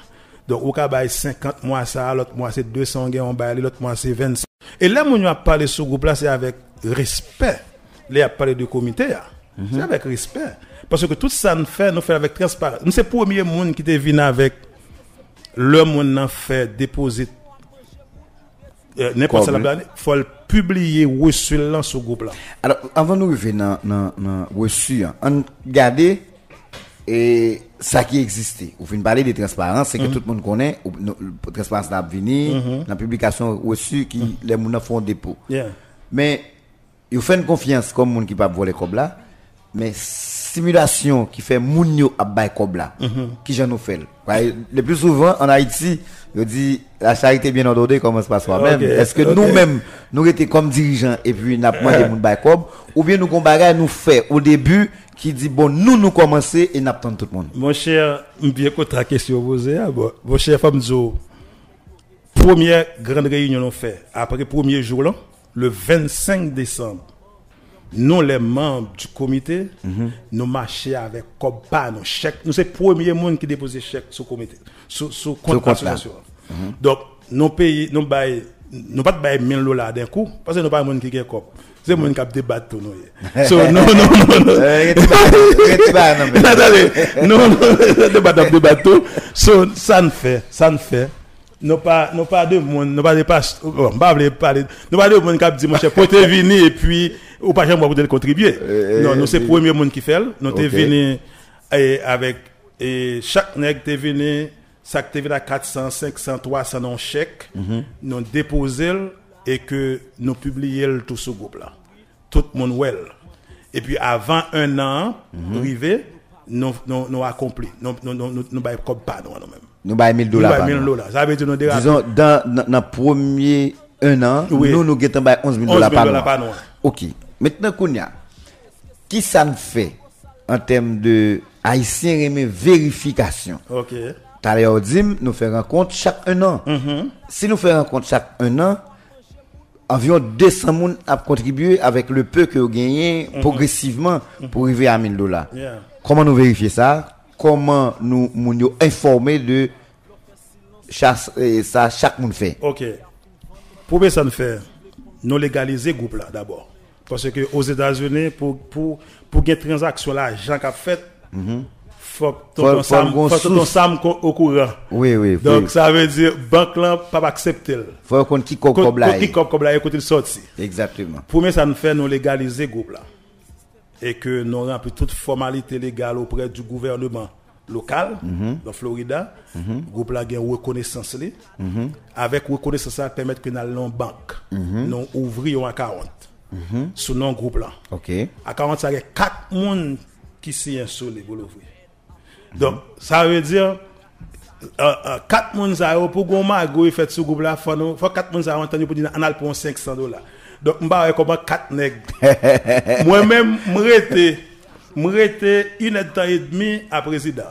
Donc, au cas où 50 mois ça, l'autre mois c'est 200 gains, on l'autre mois c'est 25. Et là, yo a parlé ce groupe là, c'est avec respect. Là, il a parlé du comité. là. C'est avec respect. Parce que tout ça nous fait, nous fait avec transparence. Nous, c'est le premier monde qui était venu avec le monde n'a fait déposer euh, n'importe quel faut le publier reçu là sur groupe là.
Alors, avant de dans dans dans reçu, hein, on regarde et ça qui existait. Ou fin parler de transparence, c'est que tout le monde connaît le- transparence n'a venir dans la publication reçue qui les gens font dépôt.
Yeah.
Mais ils font une confiance comme moun qui pas voler comme là, mais simulation qui fait moun yo a bay comme là. Qui j'en nous fait. Le plus souvent en Haïti, je dis la charité bien ordonnée commence par soi-même.
Ok,
Est-ce que nous-mêmes nous étions comme dirigeants et puis n'a demandé moun bay ou bien nous nous fait au début qui dit bon nous nous commencer et n'attend tout le monde.
Mon cher, bien contre la question posée, mon cher femme Zo, première grande réunion nous fait, après le premier jour là, le 25 décembre, nous les membres du comité, nous marchons avec pas nos chèques. Nous c'est le premier monde qui dépose chèque sur le comité, sur, sur compte
Sur compte là.
association. Donc, nous payons, nous baillons, nous pas de 1000 dollars d'un coup, parce que nous pas monde qui gagne cop. C'est monde qui a débattu tout nous. So, non, non, non, non.
Euh, non,
non, non, de bateau. So, ça ne fait, ça ne fait. Nous pas, nous pas de monde, nous pas de pas, oh, pas parler, nous pas de monde qui dit, mon cher, pour venir et puis, ou pas jamais te contribuer.
Euh,
non, nous c'est premier monde qui fait. Nous t'es venu, avec, et chaque nègre t'es venu, ça t'es venu à 400, 500, 300 non chèque,
Mhm.
nous déposer et que nous publions tout ce groupe là. Tout le monde well. Et puis avant un an,
Mhm.
arrivé, nous, nous, nous accompli. Nous, nous, nous, nous, nous, baillons comme pas nous, nous-mêmes.
Nous bail 1000
Nous
dollars.
baillons
par
1000
mois.
dollars. Ça veut dire nous déraper.
Disons, dans, le premier un an,
Oui.
nous, nous guettons by 11 000
11 000
dollars par mois. Ok. Maintenant, Kounia, qui ça nous fait en termes de haïtien remet vérification?
Ok.
L'heure, dit, nous faisons rencontre chaque un an.
Mm-hmm.
Si nous faisons rencontre chaque un an, environ 200 personnes a contribué avec le peu que vous gagnez progressivement pour arriver à 1000 dollars.
Yeah.
Comment nous vérifier ça? Comment nous, nous, informer de eh, ça, chaque monde fait?
Ok. Pour bien ça nous faire, nous légaliser le groupe là d'abord. Parce que aux États-Unis, pour, pour, pour une transaction là, Jean qui a fait, que
Faut-
ton
faut
Sam
un
faut. Sam au courant.
Oui, oui.
Donc ça veut dire, banque là, pas accepter.
faut qu'on qui comme
Quand
là.
qui comme là, écoutez le sorti.
Exactement.
Pour moi, ça nous fait nous légaliser le groupe là. Et que nous remplissons toute formalité légale auprès du gouvernement local, dans Florida. Le groupe là a une reconnaissance. li. Avec reconnaissance, ça permet que nous allons banque. Nous ouvrions à 40. Sous non groupe là.
OK.
À 40, ça y a 4 personnes qui sur les pour l'ouvrir. Donc, ça veut dire, euh, euh, 4 personnes a, pour qu'on mago fait ce groupe là, faut nous- faut 4 personnes entendu pour dire, on a pour 500 dollars. Donc, je vais comment 4 nègres. Moi-même, je rete, une heure et demi à président.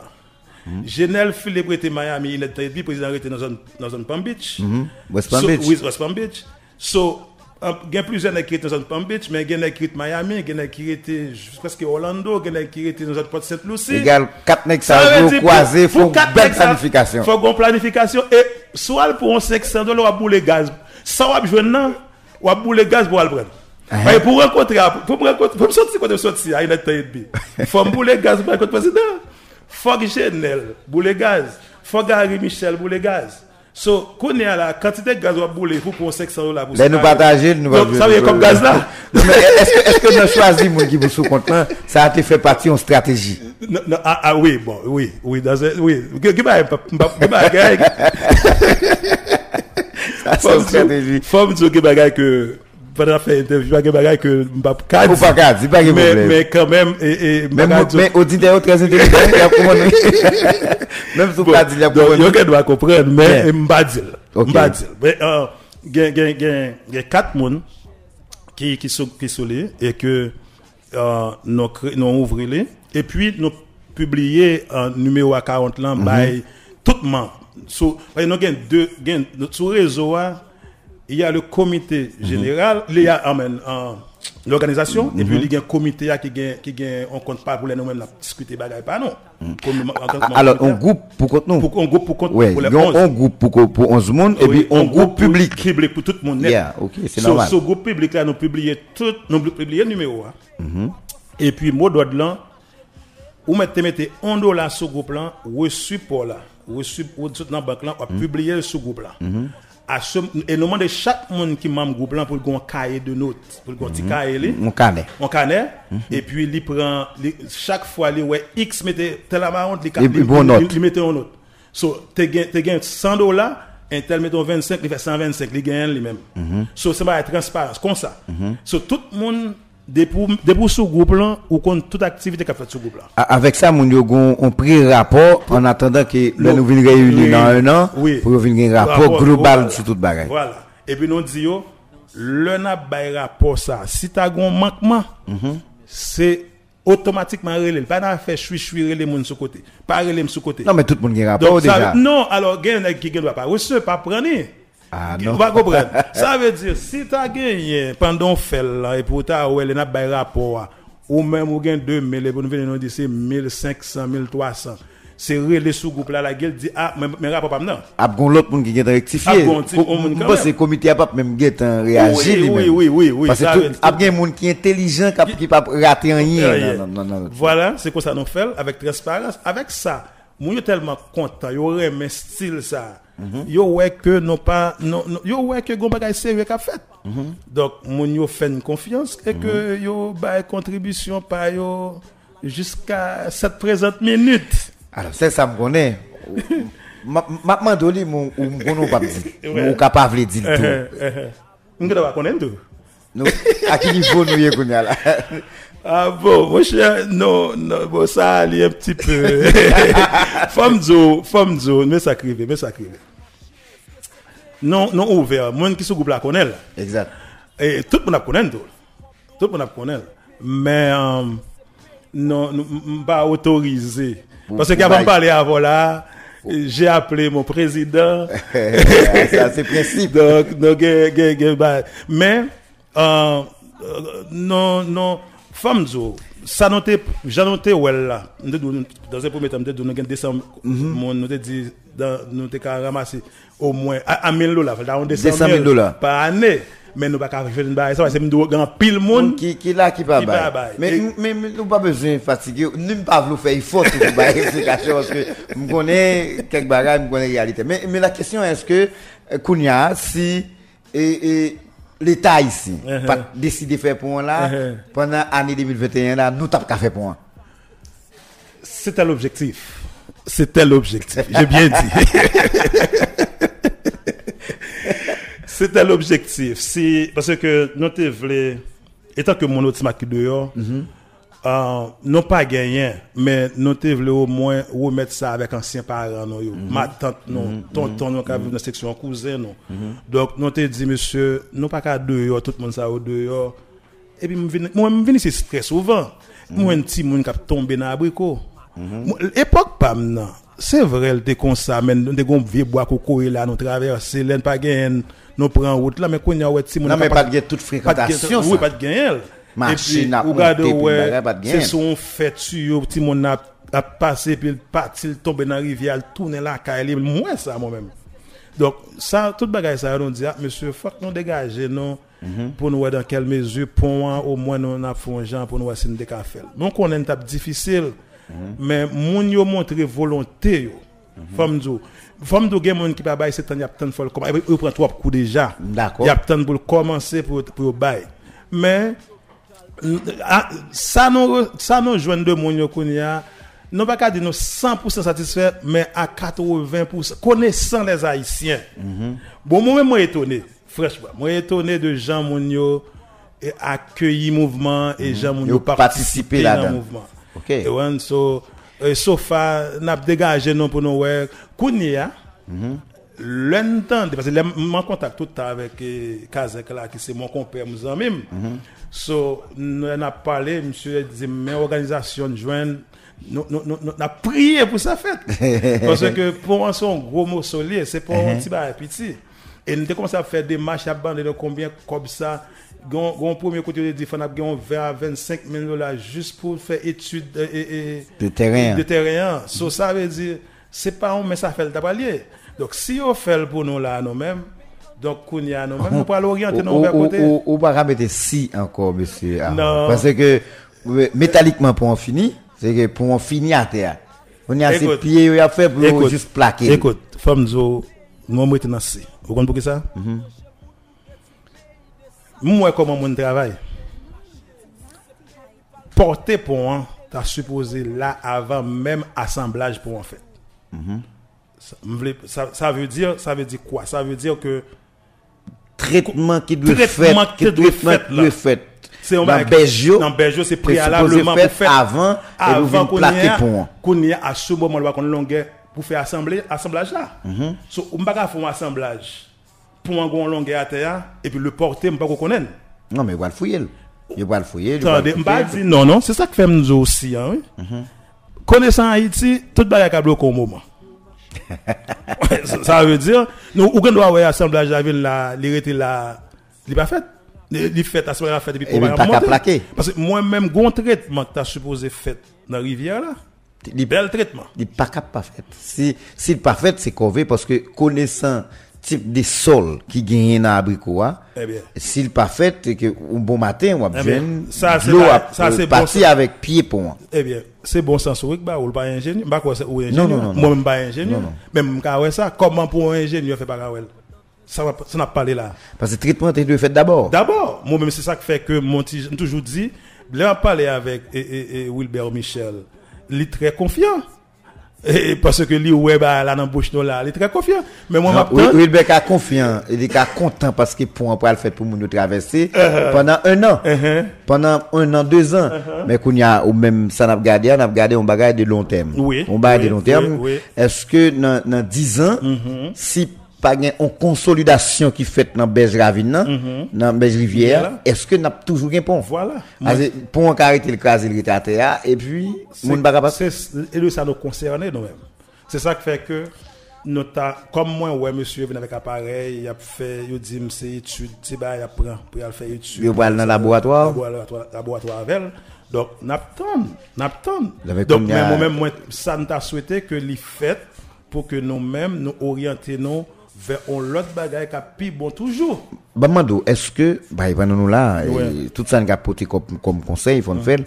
Genel Philippe était Miami, et demi, président était dans dans zone Palm Beach.
West Palm Beach.
West Palm Beach. So, Gen plize nèk ki rete nan zon Palm Beach, men gen nèk ki rete Miami, gen nèk ki rete preske Orlando, gen nèk ki rete nan zon Port St. Lucie. Egal,
kat
nèk sa
yo
kwaze, fon
bel
planifikasyon. Fon bon planifikasyon, e sou al pou 11-500 dola wap boule gaz. Sa wap jwen nan, wap boule gaz pou al pren. Baye pou renkontre, pou m soti kote m soti, a yon nèk tayet bi. Fon boule gaz pou al kote president. Fon Richard Nel, boule gaz. Fon Gary Michel, boule gaz. So, qu'on est à la quantité de gaz ou bouler pour pour 500 dollars. pour
Là, nous
ça.
partager, nous
Donc, ça dire comme gaz là.
Est-ce que, que nous choisissons mon qui vous sous compte ça a été fait partie en stratégie?
Non, non, ah, ah, oui, bon, oui, oui, dans un- oui.
Ça, c'est une stratégie.
djou, fòm djou ge pendant fè interview,
pas pas
Mais, mais quand même, et, et,
Même, mais auditeur très intelligent, il a compris. Même si vous pas dit, il a
donc,
compris.
yo ke dwa kompren, men
Yeah.
mba dil.
Ok.
Mba dil. Men, euh, gen, gen, gen, gen kat moun ki, ki, sou, ki sou li, e ke euh, nou, kre- nou ouvri li, e puis nou publiye un numéro à 40 lan bay tout man. So, paye nou gen deux, a, il y a le comité général, il y a amen, l'organisation, et puis il y a un comité qui gen, qui gen, on compte pas pour les nous-mêmes discuter bagay pas non. Que membre
Alors, on groupe pour compte nous?
Pour, on groupe pour compte
Ouais,
pour les
il y a
11.
un groupe pour, pour 11 monde et puis un groupe public.
Public pour tout le monde.
Yeah, ok, c'est normal.
So, groupe public là, nous publions tout, nous publions le numéro. hein. Et puis, mot d'ordre là, ou mettez, mettez 1 dollar sur groupe là, reçu pour là, reçu dans la banque là, on publier ce groupe là. À ce, et nous demandons chaque monde qui membre groupe là pour le un cahier de notes, pour le un petit cahier là
Mon canet.
on connaît et puis il prend chaque fois il ouais x mettez tel amount il mettait en note. So te gain 100 dollars un tel mettons 25 il fait 125 il gagne lui même so c'est pas transparence comme ça. So tout le monde depuis depuis ce groupe là ou compte toute activité qu'a fait ce groupe là
A- Avec ça, mon on pris rapport en attendant que le nous venons réunir
Oui.
dans un an
Oui.
pour venir un rapport
Rapport,
global
voilà.
sur toute bagaille.
Voilà. Et puis nous disons, le n'a bay rapport ça. Si tu as un manquement, c'est automatiquement relé. Pas n'a fait chui chui relé moun sur côté. Pas relé sur côté.
Non, mais tout le monde a rapport déjà.
non, alors, gen nèg qui ne doit pas recevoir, pas prendre.
Ah, non.
ça veut dire, si tu as gagné pendant fait là, et pour ta ouais, le n'a bay rapport, ou même ou gen 2000, et pour nous venir nous dire c'est 1500, 1300. C'est relé sous groupe là, la gueule dit, ah, mais, mais rapport pas maintenant.
Ap gon l'autre monde qui
moun quand
Parce que comité a pas même get réagi
Oui,
lui-même.
oui, oui, oui, oui,
Parce
ça
que ap gen moun qui est intelligent qui pas rater rien.
Rien.
Non, non, non, non.
Voilà, c'est quoi ça nous fait avec transparence. Avec ça, moi tellement content, yo aimé style ça. Yo ouais que non pas non, non- yo que gon bagay sérieux qu'a fait. Donc moun yo fait une confiance et que yo yo jusqu'à cette présente minute.
Alors, c'est ça me connaît. Ma ma mandoli mon ou mon pas capable de dire tout.
Nous devons connaître tout.
Nous à quel niveau nous y est konya là.
Ah bon, mon cher, non, non, bon, ça allait un petit peu. femme zo, femme zo, mais ça crive, mais ça crive. Non, non ouvert, moi qui se groupe la connaît.
Exact.
Et tout le monde connaît tout. Tout le monde connaît. Mais, euh, non, pas autorisé. Parce que on
bail.
parlait avant là, j'ai appelé mon président.
ça c'est principe.
Donc, ba- mais, euh, euh, non, non, femme zo, ça noté, j'ai noté ouais là, Nous dans un premier temps, nous donné 200, mon, nous dit, nous te ka ramasser au moins, à, à 1000 dollars, dans 200
200 000 dollars.
par année. Mais nous pas faire une bail, ça c'est nous grand pile monde.
qui qui là qui pas. Mais mais nous pas besoin de fatiguer, nous pas vouloir faire effort pour bail explication parce que me connais quelques bagages, connais réalité. Mais mais la question est-ce que euh, Kounia si et, et l'État ici
Uh-huh.
pas décidé faire pour là
Uh-huh.
pendant l'année 2021 là nous t'as pour un.
C'était l'objectif. C'était l'objectif. J'ai bien dit. C'était l'objectif. Si, parce que nous voulons, étant que mon autre dehors, euh, non pas gagné, mais nous te voulons au moins remettre ça avec anciens parents, nous, yo. ma tante, non, tonton, nous, qui vivent dans la section cousin, non. Donc, nous te dit, monsieur, nous pas qu'à dehors, tout le monde ça au dehors. Et puis, moi, je viens ici très souvent. Moi, un petit monde qui a tombé dans l'abricot. L'époque, pas maintenant. C'est vrai, était comme ça, mais nous avons vieux bois coco là, nous traversons, nous pas gagné, nous prenons route là, mais il y a un petit monde
Non mais pas de toute fréquentation
oui, pas de gain. Ouais,
bagage, pas de
c'est son fait sur petit monde a, a passé, puis il parti, il tombe dans la rivière, il tourne là, il moi ça moi-même. Donc, ça, tout bagage ça, on dit, ah, monsieur, faut que nous dégager, non,
Mhm.
pour nous voir dans quelle mesure, pour moi, au moins, nous fait un genre pour nous voir si nous fait. Donc, on a une étape difficile,
Mhm.
mais moun yo montre volonté, yo.
Mhm.
Femme do, femme do gen moun qui bay, c'est temps, y a tant faut le commencer. Il prend trois coups déjà.
D'accord.
Y a tant pour commencer pour, pour bay. Mais, ça nous, ça nous joint de moun yo kounya, non pas qu'à dire nous 100% satisfait, mais à 80%, connaissant les Haïtiens. Bon, moi-même, moi étonné, franchement, moi étonné de Jean Mounio et accueilli mouvement et Jean Mounio participer
là-dedans.
mouvement.
Ok.
Et so, euh, sofa, n'a dégagé non pour nous, ouais, Kounia, l'entendre, parce que je suis en contact tout le temps avec euh, Kazek, là, qui c'est mon compère, nous en même. Mhm. So, nous avons parlé, monsieur disait, mes organisations joignent, nous avons prié pour sa fête. parce que pour un son gros mausolée, c'est pour un mhm. petit bar petit. Et nous avons commencé à faire des matchs à bande de combien comme ça. Gon premier côté de Difan a gagné 20 à 25 000 dollars juste pour faire études euh,
de terrain.
De terrain. So, ça veut dire, c'est pas un message à faire le tabalier. Donc, si on fait le pour nous là, nous-mêmes, donc, qu'on y a nous-mêmes, on peut l'orienter nous vers
ou,
côté.
ou, pas mettre si encore, monsieur.
Non.
Parce que, métalliquement, pour en finir, c'est que pour en finir à terre, on y a ces
Écoute.
pieds, il a fait pour juste plaquer.
Écoute, femme zo, moi, moi, dans C. Vous comprenez pour ça? Moi, comment mon travail? Porter pour un, t'as supposé là avant même assemblage pour en fait. M'vle- ça, ça veut dire, ça veut dire quoi? Ça veut dire que
Traitement qui doit
Traitement
faire,
qui doit fait,
doit fait.
c'est un
Dans Belgio,
dans Belgio, c'est préalablement
fait
pour faire
avant,
avant qu'on
plaquer
y a,
pour un.
qu'on y a à ce moment là qu'on longueur pour faire assembler assemblage là.
Mhm.
So on pas faire un assemblage pour un grand longueur à terre et puis le porter on pas connaître.
Non, mais il va le fouiller. Il va le fouiller.
Attendez,
le
on pas
fouiller.
dire non non, c'est ça que fait nous aussi hein. oui.
Mhm.
Connaissant Haïti, tout bagage a bloqué au moment. Ça, ça veut dire nous ou qu'on doit avoir assemblage la ville là, était là, il pas fait. Il fait assemblage la fait et puis
pas plaquer.
Parce que moi-même, gon traitement que tu as supposé faire dans la rivière là,
Il-
bel traitement.
Il n'est pas capable de faire. Si, si pas fait, c'est corvé parce que connaissant type de sol qui gagne dans l'abricot, hein,
Eh
s'il pas fait, c'est que un bon matin, on va
Eh bien,
l'eau a parti avec pied pour moi.
Eh bien, c'est bon sens oui, bah, ou pas ingénieur, pas quoi c'est ou ingénieur?
non, non, non.
Moi même pas ingénieur. Même quand ça, comment pour un ingénieur fait pas ouais? Ça va ça n'a pas parlé là.
Parce que le traitement, tu dois faire d'abord.
D'abord, moi-même, c'est ça qui fait que mon petit, toujours dit, là, parler avec et, et, et Wilbert Michel, il est très confiant. Et, parce que lui, ouais, bah, là, dans bouche, là, il est très confiant. Mais moi,
Will- Wilbeck est confiant, il est content parce que pour un le fait pour nous traverser pendant un an.
Uh-huh.
Pendant un an, deux ans. Mais qu'on y a, ou même ça n'a pas gardé, on a gardé un bagage de long terme.
Oui,
Un bagage
oui,
de long terme.
oui, oui.
Est-ce que dans, dans 10 ans, si pas une consolidation qui fait dans Belge Ravine, nan, dans Belge Rivière,
Voilà.
est-ce que n'a toujours un pont?
voilà.
C'est- Pont qui a le cas, il était à terre, et puis.
C'est- lui, ça nous concerne nous-mêmes. C'est ça qui fait que, nous t'a- comme moi, ouais, monsieur, vient avec appareil, il a fait, il dit, c'est étude, il apprend, pour aller faire étude.
Il va dans le laboratoire.
Laboratoire, laboratoire avec. Donc, n'attend, n'attend. Donc, mais moi-même, moi, ça nous souhaité que les fait pour que nous-mêmes, nous orientions vers un autre bagage qui a plus bon toujours.
Bah, Mando, est-ce que, bah, nous là,
Ouais.
tout ça nous a porté comme, comme conseil, le faire.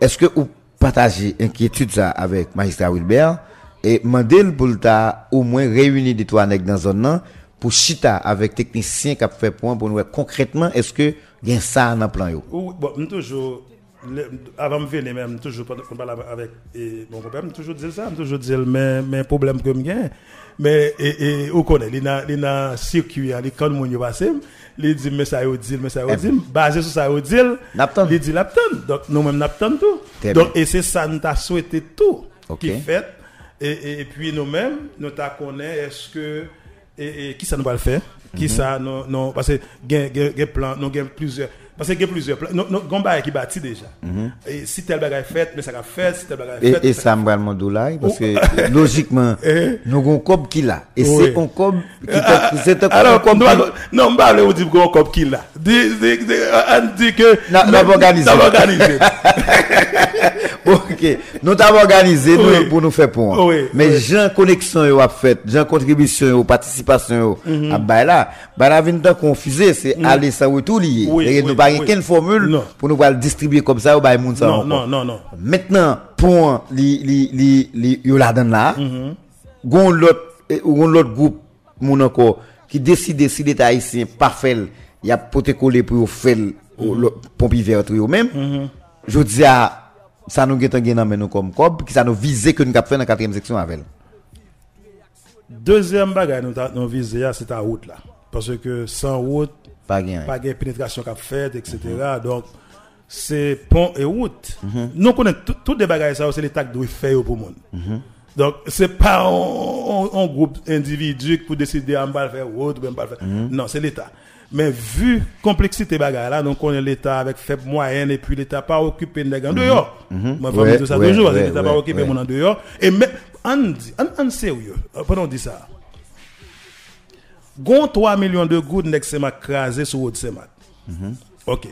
Est-ce que vous partagez inquiétude ça avec magistrat Wilbert et mandel pour au moins réunir des trois nègres dans zone pour chita avec technicien qui a fait point pour nous concrètement est-ce que il y a ça dans le plan yo?
Ou, bon, toujours, le- avant de venir même, toujours, pendant qu'on parle avec mon copain, toujours dire ça, toujours dire, mais, mais problème que j'ai, mais, et, et, ou connaît, il a, il a circuit, il quand mon yo passe, il dit, mais ça yo dit, mais ça yo dit, basé sur ça yo dit, il dit l'aptan, donc nous-mêmes n'attend tout. Donc, et c'est ça, nous t'a souhaité tout, qui fait, et, et, puis nous-mêmes, nous t'a connaît, est-ce que, et, et qui ça nous va le faire? Qui
Mhm.
ça, non, non, parce que, gen, gen plan, nous gen plusieurs, parce que gen plusieurs plans, gon bagay qui bâti déjà. Et si tel bagay fait, mais ça va fait, si tel bagay fait.
Mhm. Et, ça me va le là parce que logiquement
Eh.
nous avons un cob qui là et c'est un cob qui
Ah,
un
Alors,
cob
non, m'ba vle ou di gon kop ki la. Di, di, di, on dit que.
N'a pas organisé. Ok, nous t'avons organisé nous,
Oui.
pour nous faire point.
Oui,
Mais
oui.
Jean connexion yo a fait, Jean contribution yo, participation yo,
Mhm.
ah bah là, bah là vient de confusé, c'est aller sans retour lié. Et nous pas aucune formule
Non.
pour nous distribuer comme ça ou bah ça
Non, non, non, non.
Maintenant, pour li li li li yo la donne là,
Mhm.
gon l'autre eh, gon l'autre groupe encore qui décide si l'état haïtien pas fait, il y a poté coller pour faire
Mhm.
le pompier même. Je dis à ça nous gêne gagner mais nous comme cob qui ça nous visé que nous avons fait dans la quatrième section avec.
Deuxième bagage nous nous visé c'est ta route là parce que sans route
Pas
de pénétration qu'a fait etc. Donc c'est pont et route. Nous connaissons tout- toutes les bagages ça c'est l'État qui doit faire pour le monde. Donc c'est pas un, groupe individu qui peut décider on va faire route ou va faire. Non, c'est l'État. Mais vu complexité bagages là, donc on est l'État avec faible moyenne et puis l'État pas occupé de en dehors. Moi je tout ça toujours, l'État pas occupé mon en dehors et même en sérieux, euh, pendant on dit ça. Gon 3 millions de gouttes nek semak krasé sur route semak. OK.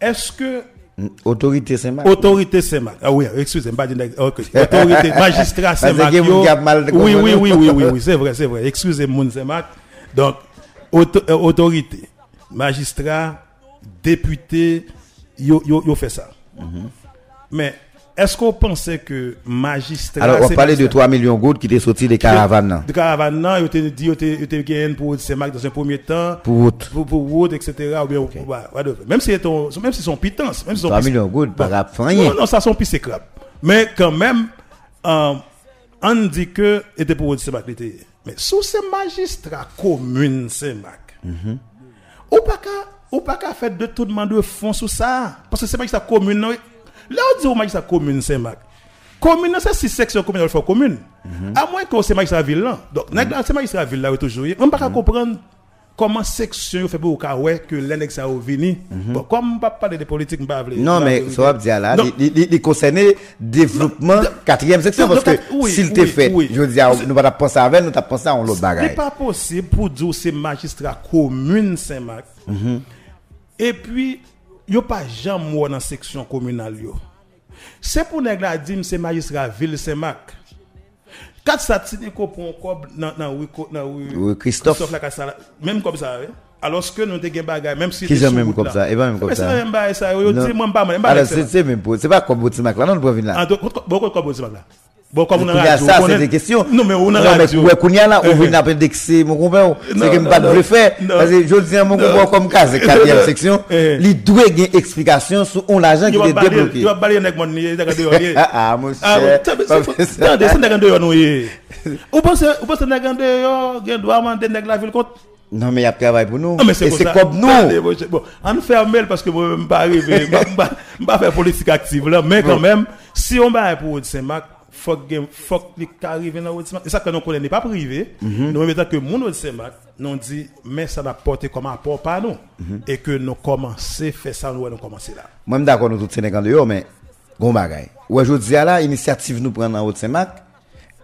Est-ce que
Autorité c'est mal.
autorité semak Ah oui, excusez-moi. Autorité magistrat
que de
Oui, oui, oui, oui, oui, oui, c'est vrai, c'est vrai. Excusez moun semak. Donc autorité, magistrat, député, yo yo yo fait ça. Mais est-ce qu'on pensait que magistrat
Alors on parlait de
magistrat-
3 millions de gouttes qui étaient sortis des caravanes. là.
de caravane, non, il te dit, il te- il te gagne pour Semak dans un premier temps,
Pour route.
pour, pour route, etc. Ou bien, whatever. Même si c'est ton, même si son pitance, même si son
3
pis-
millions de gouttes, par rapport.
Non, non, ça son pis c'est crap. Mais quand même, euh, on dit que était pour route était. Mais sous ces magistrats communes Semak, ou pas ou pas qu'à faire de tout demande de fond sur ça? Parce que c'est magistrat commune, non. Là, on dit au magistrat commune Semak. Commune, non, c'est six sections communales fois commune. À moins que c'est magistrat ville là. Donc, nèg là, c'est magistrat ville là, ou toujours. On ne peut pas comprendre comment section fait pour que l'année ça au vini. Bon, comme pas parler de politique, on pas
Non,
pas
mais ça va dire là, il, il, il concernait développement quatrième section parce que s'il t'est fait, je veux dire, nous pas penser avec, nous t'as pensé à un autre
Ce n'est
bagage.
pas possible pour dire que c'est magistrat commune Saint-Marc. Et puis, il n'y a pas jamais dans la section communale. C'est pour la dire c'est magistrat ville Saint-Marc. Kat satine ko pon kob nan wiko, nan
wiko, Christophe
Lakasala, menm kob sa ve, aloske nou te gen bagay, menm si
te
sou
kob
la.
Ki
jan
menm
kob
sa, e ba menm kob
sa.
E
se menm bagay sa, yo
ti
mwen ba man, mwen
ba lak se. Alo se se menm pou, se pa kob botimak la, nan nou
pou vin la. An do, bo kob botimak la. Bon comme on a radio,
ça,
on
c'est
est-
des questions.
Non mais on a radio.
ouais, là, on
Eh,
veut
eh.
d'excès, mon compère. C'est
Non,
que pas de faire. Parce que je dis à mon compère comme cas, c'est quatrième section.
Eh.
Il doit gagner explication sur on l'argent qui est débloqué.
balayer mon.
Ah, ah, mon
Ah,
cher.
t'as-
pas
c'est-
fait ça.
Attendez, c'est nèg yo nou ye. Ou pense ou pense nèg yo? Gen droit mander nèg la ville compte.
Non, mais il y a travail pour nous.
Ah, c'est
Et c'est comme nous.
Bon, on fait un mail parce que moi pas je pas faire politique active là, mais quand même si on va pour Saint-Marc faut que faut que arrive dans Saint-Marc. C'est ça que nous connaissons pas privé.
Mhm.
Nous même que mon Saint-Marc nous dit mais ça va porter comme apport par nous
Mhm.
et que nous commencer faire ça nous nous commencer là.
Moi, je d'accord, nous tous Sénégal dehors, mais, bon bagay. Ouais, je dis là, initiative nous prend dans Haute-Saint-Marc,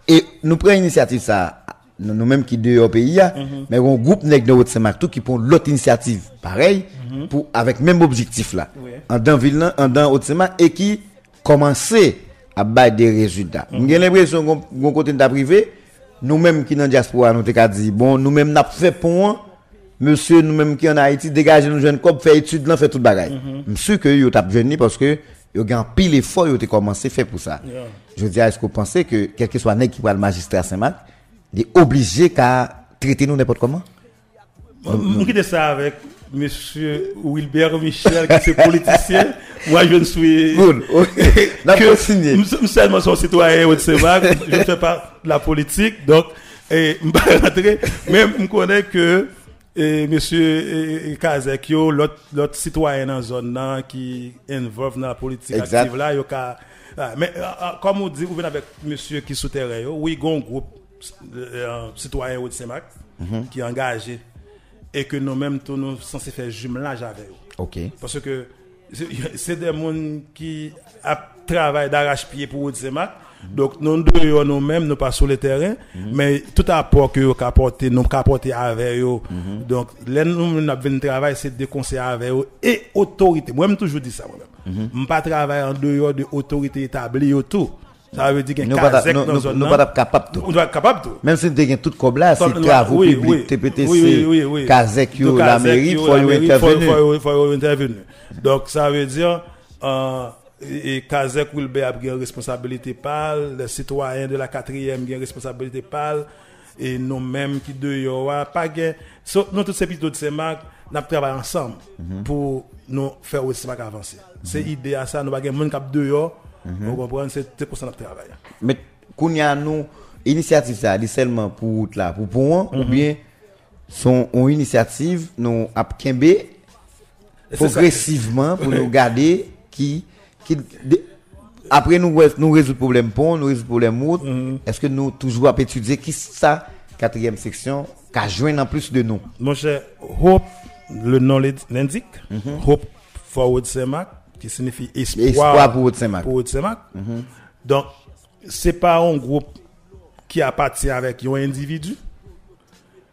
et nous prenons initiative ça, nous mêmes qui dehors au pays, là, mais un groupe nèg de Haute-Saint-Marc, tout qui prend l'autre initiative, pareil, pour, avec même objectif là, en dans ville, en dans Haute-Saint-Marc, et qui commençait à battre des résultats. J'ai l'impression qu'on côté de privé, nous-mêmes qui dans la diaspora, nous t'ai dit, bon, nous-mêmes, n'a fait pour monsieur nous-mêmes qui en Haïti, dégager nos jeunes copes, faire études, là, faire tout bagaille. Je suis sûr que vous avez venu parce que vous avez pile effort, vous avez commencé à faire pour ça.
Yeah.
Je veux dire, est-ce que vous pensez que, quel que soit nèg qui va le magistrat Saint-Marc, il est obligé qu'à traiter nous n'importe comment?
Quitte ça avec monsieur Wilbert Michel, qui est politicien. Moi, je ne suis.
Good. N'a
que
pas signé.
nous sommes seulement son citoyen je ne fais pas de la politique, donc, et, je ne vais pas rentrer, mais je connais que, et, monsieur et, et Kazek, yo, l'autre citoyen dans la zone qui involve dans la politique
Exact.
active là, yo, ka, ah, mais, ah, ah, comme on dit, vous venez avec monsieur qui souterrain, oui, il y a un groupe, euh, citoyen au Sémac, qui est engagé, et que nous-mêmes, nous, censés faire jumelage avec eux.
Ok.
Parce que c'est- des gens qui a travaillé d'arrache-pied pour Oudzemak. Donc, nous deux, nous-mêmes, nous pas sur le terrain, mais tout apport que nous avons apporté, nous apporté avec eux. Donc, là, nous, nous avons travail, c'est de conseiller avec eux et autorité. Moi-même, toujours dit ça, moi-même. Je ne pas travailler en dehors de autorité établie et tout. Ça veut dire qu'il y a
Nous
un
nous- nous- nous
là.
pas capables tout.
On doit être capable de tout.
Même si vous avez tout comme là, c'est travaux publics. TPTC. Kazek, la mairie,
yo,
faut intervenir.
faut- faut- intervenir. Donc, ça veut dire, euh, et Kazek Wilber a une responsabilité pâle, les citoyens de la quatrième ont une responsabilité pâle, et nous-mêmes qui wa, pas gain. Nous, tous ces petits de ces marques, nous travaillons ensemble
Mhm.
pour nous faire aussi avancer. C'est idée à ça, nous pas monde cap dehors. Comprenez, c'est pour ça qu'on travaille.
Mais qu'on y a nous initiative ça, c'est seulement pour route là, pour pour ou bien son une initiative nous
ça.
progressivement pour nous garder qui qui après nous nous résoudre problème pont, nous résoudre problème route. Est-ce que nous toujours à étudier qui ça quatrième section qu'a joindre en plus de nous?
Mon cher, Hope, le nom l'indi- l'indique. Hope Forward Semak, qui signifie espoir,
Espoir pour Haute-Saint-Marc.
pour Haute-Saint-Marc. Donc, c'est pas un groupe qui appartient avec un individu.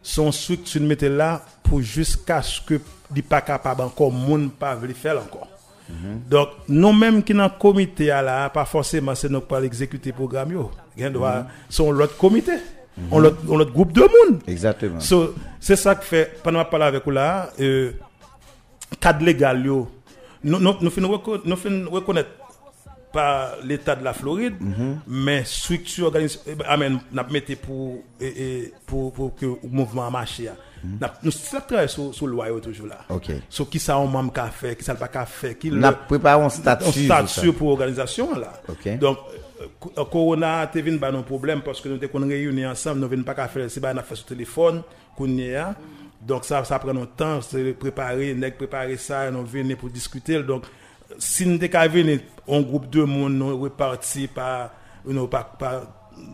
Son structure mettez là pour jusqu'à ce que il pas capable encore monde pas veut faire encore. Donc, nous-mêmes qui dans le comité à là, pas forcément c'est nous pas l'exécuter programme yo. Gen doit son l'autre comité. On on l'autre groupe de monde.
Exactement.
So, c'est ça que fait, pendant que je parle avec vous là, euh, cadre légal, yo, nous, nous, nous finissons reconnaître par l'État de la Floride, mais structure organisée, eh amen, n'a mettez pour, et, et, pour, pour que le mouvement marche. N'a- Nous ça travaille sur, sur le yo toujours là.
OK.
So, qui ça on membre qu'a fait, qui ça pas qu'a fait, qui
On
le-
a préparé un statut.
statut pour organisation là.
Ok.
Donc euh, co- corona te vinn ba non problème parce que nous te kon réunir ensemble, nous vinn pas qu'à faire c'est ba n'a fait sur téléphone qu'on y a. Donc ça ça prend un temps, c'est préparer, nèg préparer ça, nous venir pour discuter. Donc si nous venir un groupe de monde nous reparti par par, par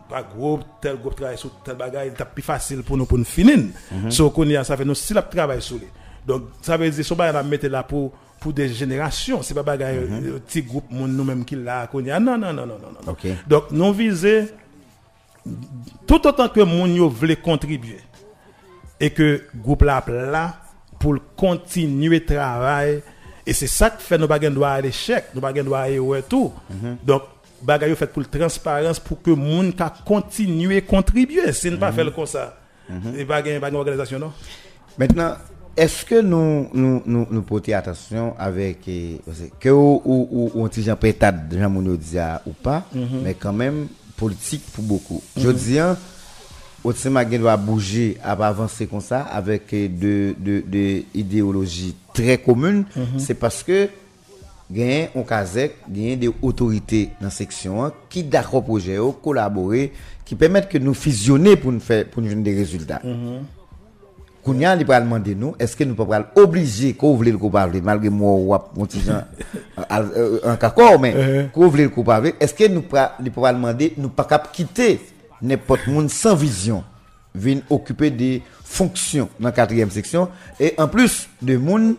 par groupe, tel groupe travaille sur tel bagage, c'est plus facile pour nous pour nous finir. So qu'on y a ça fait nous si la travail sur lui. Donc ça veut dire so ba la mettre là pour pour des générations, c'est pas bagage euh, petit groupe nous-mêmes qui là qu'on y a non non non non non non. Donc nous viser tout autant que yo voulait contribuer et que groupe là là pour continuer travail et c'est ça qui fait nos bagages doit à l'échec, nos bagages doit aller au tout. Donc bagages fait pour la transparence pour que moun ka continuer contribuer, c'est ne pas faire comme ça. Et bagages bagages organisation non?
Maintenant, est-ce que nous nous nous, nous portons attention avec eh, que ou ou ou petit Jean pétade Jean Monod dit ah, ou pas, mais quand même politique pour beaucoup. Je dis hein, Otsema gen doit bouger à pas avancer comme ça avec eh, de de idéologies très communes, c'est parce que gagne on kazek, gagne des autorités dans section hein, qui d'accord projet collaborer qui permettent que nous fusionner pour nous faire pour nous donner des résultats. Kounya li pral demander nous est-ce que nous pas pral obligé qu'on voulait le parler malgré moi ou mon petit accord mais qu'on voulait le parler est-ce que nous li pral demander nous pas quitter n'importe monde sans vision vient occuper des fonctions dans la quatrième section. Et en plus de monde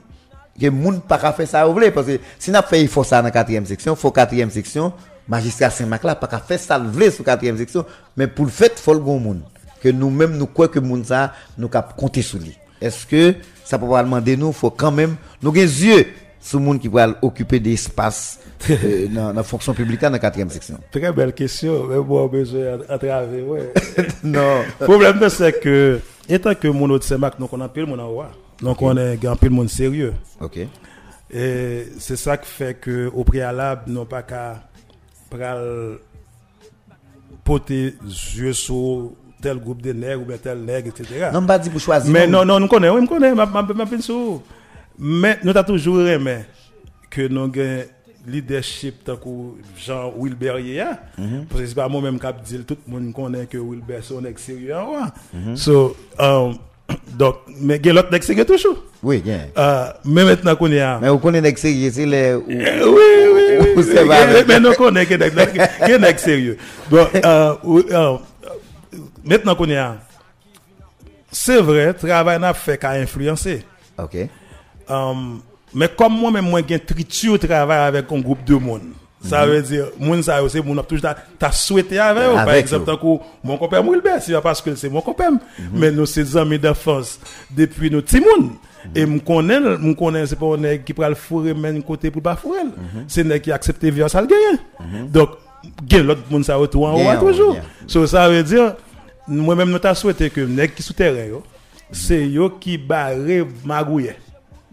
que monde pas faire ça ou voulez parce que si n'a fait il faut ça dans la quatrième section faut quatrième section magistrat Saint-Marc là pas faire ça le sur quatrième section. Mais pour le fait faut le bon monde que nous-mêmes nous croyons que monde ça nous cap compter sur lui. Est-ce que ça peut pas demander nous faut quand même nous gain yeux sur monde qui va occuper des espaces euh, dans la fonction publique dans la quatrième section
Très belle question, mais bon, besoin à travers, ouais.
non
Le problème, c'est que, étant que mon autre c'est Mac, donc on a pile mon envoi. Donc on est un pile monde sérieux.
OK
Et c'est ça qui fait que au préalable, nous pas qu'à pral porter yeux sur tel groupe de nègres ou bien tel nègre, etc.
non pas dit pour choisir
Mais non, non, nous connaissons, oui, nous connaissons, ma, ma. Mais nous avons toujours aimé que nous avons leadership tant que Jean Wilber hier. Parce que c'est pas moi-même qui dit tout le monde connaît que Wilber c'est un ex sérieux en roi. So, um, donc, mais il y a l'autre ex sérieux toujours.
oui bien
Euh, mais maintenant qu'on est à...
mais vous connaissez que c'est les
Eh, Oui, oui, oui.
Ou
oui,
vrai.
Mais nous y a un sérieux. Bon, euh, oui, euh, maintenant qu'on est à... C'est vrai, travail n'a fait qu'à influencer.
OK
Um, mais comme moi-même, moi, j'ai triture travail avec un groupe de monde. Ça veut dire, moun ça aussi, moun a toujours ta- ta souhaité avec eux. Par exemple,
eux.
mon copain Wilbert, c'est parce que c'est mon copain, mais nous, c'est amis d'enfance depuis nos petits moun. Et me connaît, me connaît, c'est pas un nègre qui prend le fourrer, même côté pour pas fourrer. C'est un nègre qui accepte violence, gagne. Donc, gagne l'autre moun ça autour en haut toujours. So, ça veut dire, moi-même, nous t'a souhaité que nègre qui souterrain, c'est yo qui barre magouille.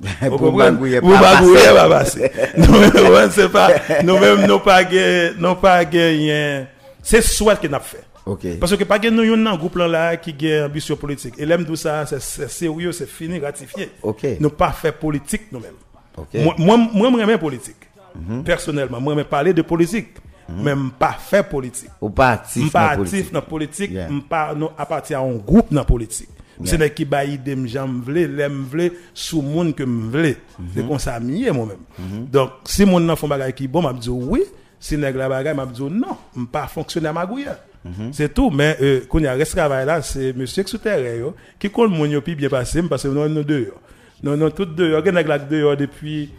Vous
pour
comprenez?
magouiller
Vous
pas
magouiller
passer.
pas passer. Nous, ouais, c'est pas, nous-mêmes, nous pas gagné, nous pas gagné, c'est soit que nous fait.
OK
Parce que pas nous, yon nan groupe là, qui gagne ambition politique. Et l'aime tout ça, c'est sérieux, c'est fini, ratifié.
OK.
Nous pas fait politique nous-mêmes.
OK
Moi, moi, moi, moi, j'aime politique. personnellement, moi, me parler de politique, même pas faire politique.
Ou pas actif dans la
actif
politique.
dans la politique,
Yeah.
m'pa non à partir à un groupe dans la politique. C'est n'est qui ba idée j'aime vle, l'aime vle sous monde que me vle.
Mhm.
C'est comme ça mieux moi-même. Donc si mon nan font bagay qui bon m'a dit oui, si nèg la bagay m'a dit non, m'pa fonctionner à magouille.
Mhm.
C'est tout mais euh, quand il y a reste travail là, c'est monsieur qui terrain yo qui compte mon yo pi bien passé parce que nous nous deux. Non non toutes deux, gen nèg la deux depuis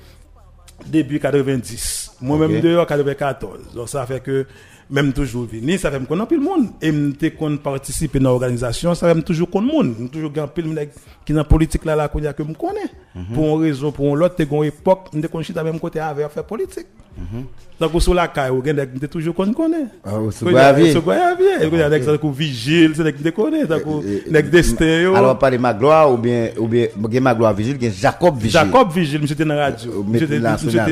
début 90. Moi-même dehors 94. Donc ça fait que même toujours venir, ça fait me connaître le monde et me te kon participer dans l'organisation, ça fait toujours connaître monde, me toujours pile nèg qui dans politique là là qu'on a que me connaît.
Mhm.
Pour une raison pour l'autre, te gon époque, me kon chita même côté avec faire politique.
Mhm.
Donc sur la caille, te toujours qu'on connaît.
Ah,
Qu'on y a-. Et qu'on ça vigile, c'est connaît, ça destin.
Alors, pas de Magloire ou bien, ou bien, Magloire Vigile, Jacob Vigile.
Jacob Vigile, monsieur était dans la radio.
Euh,
Monsieur était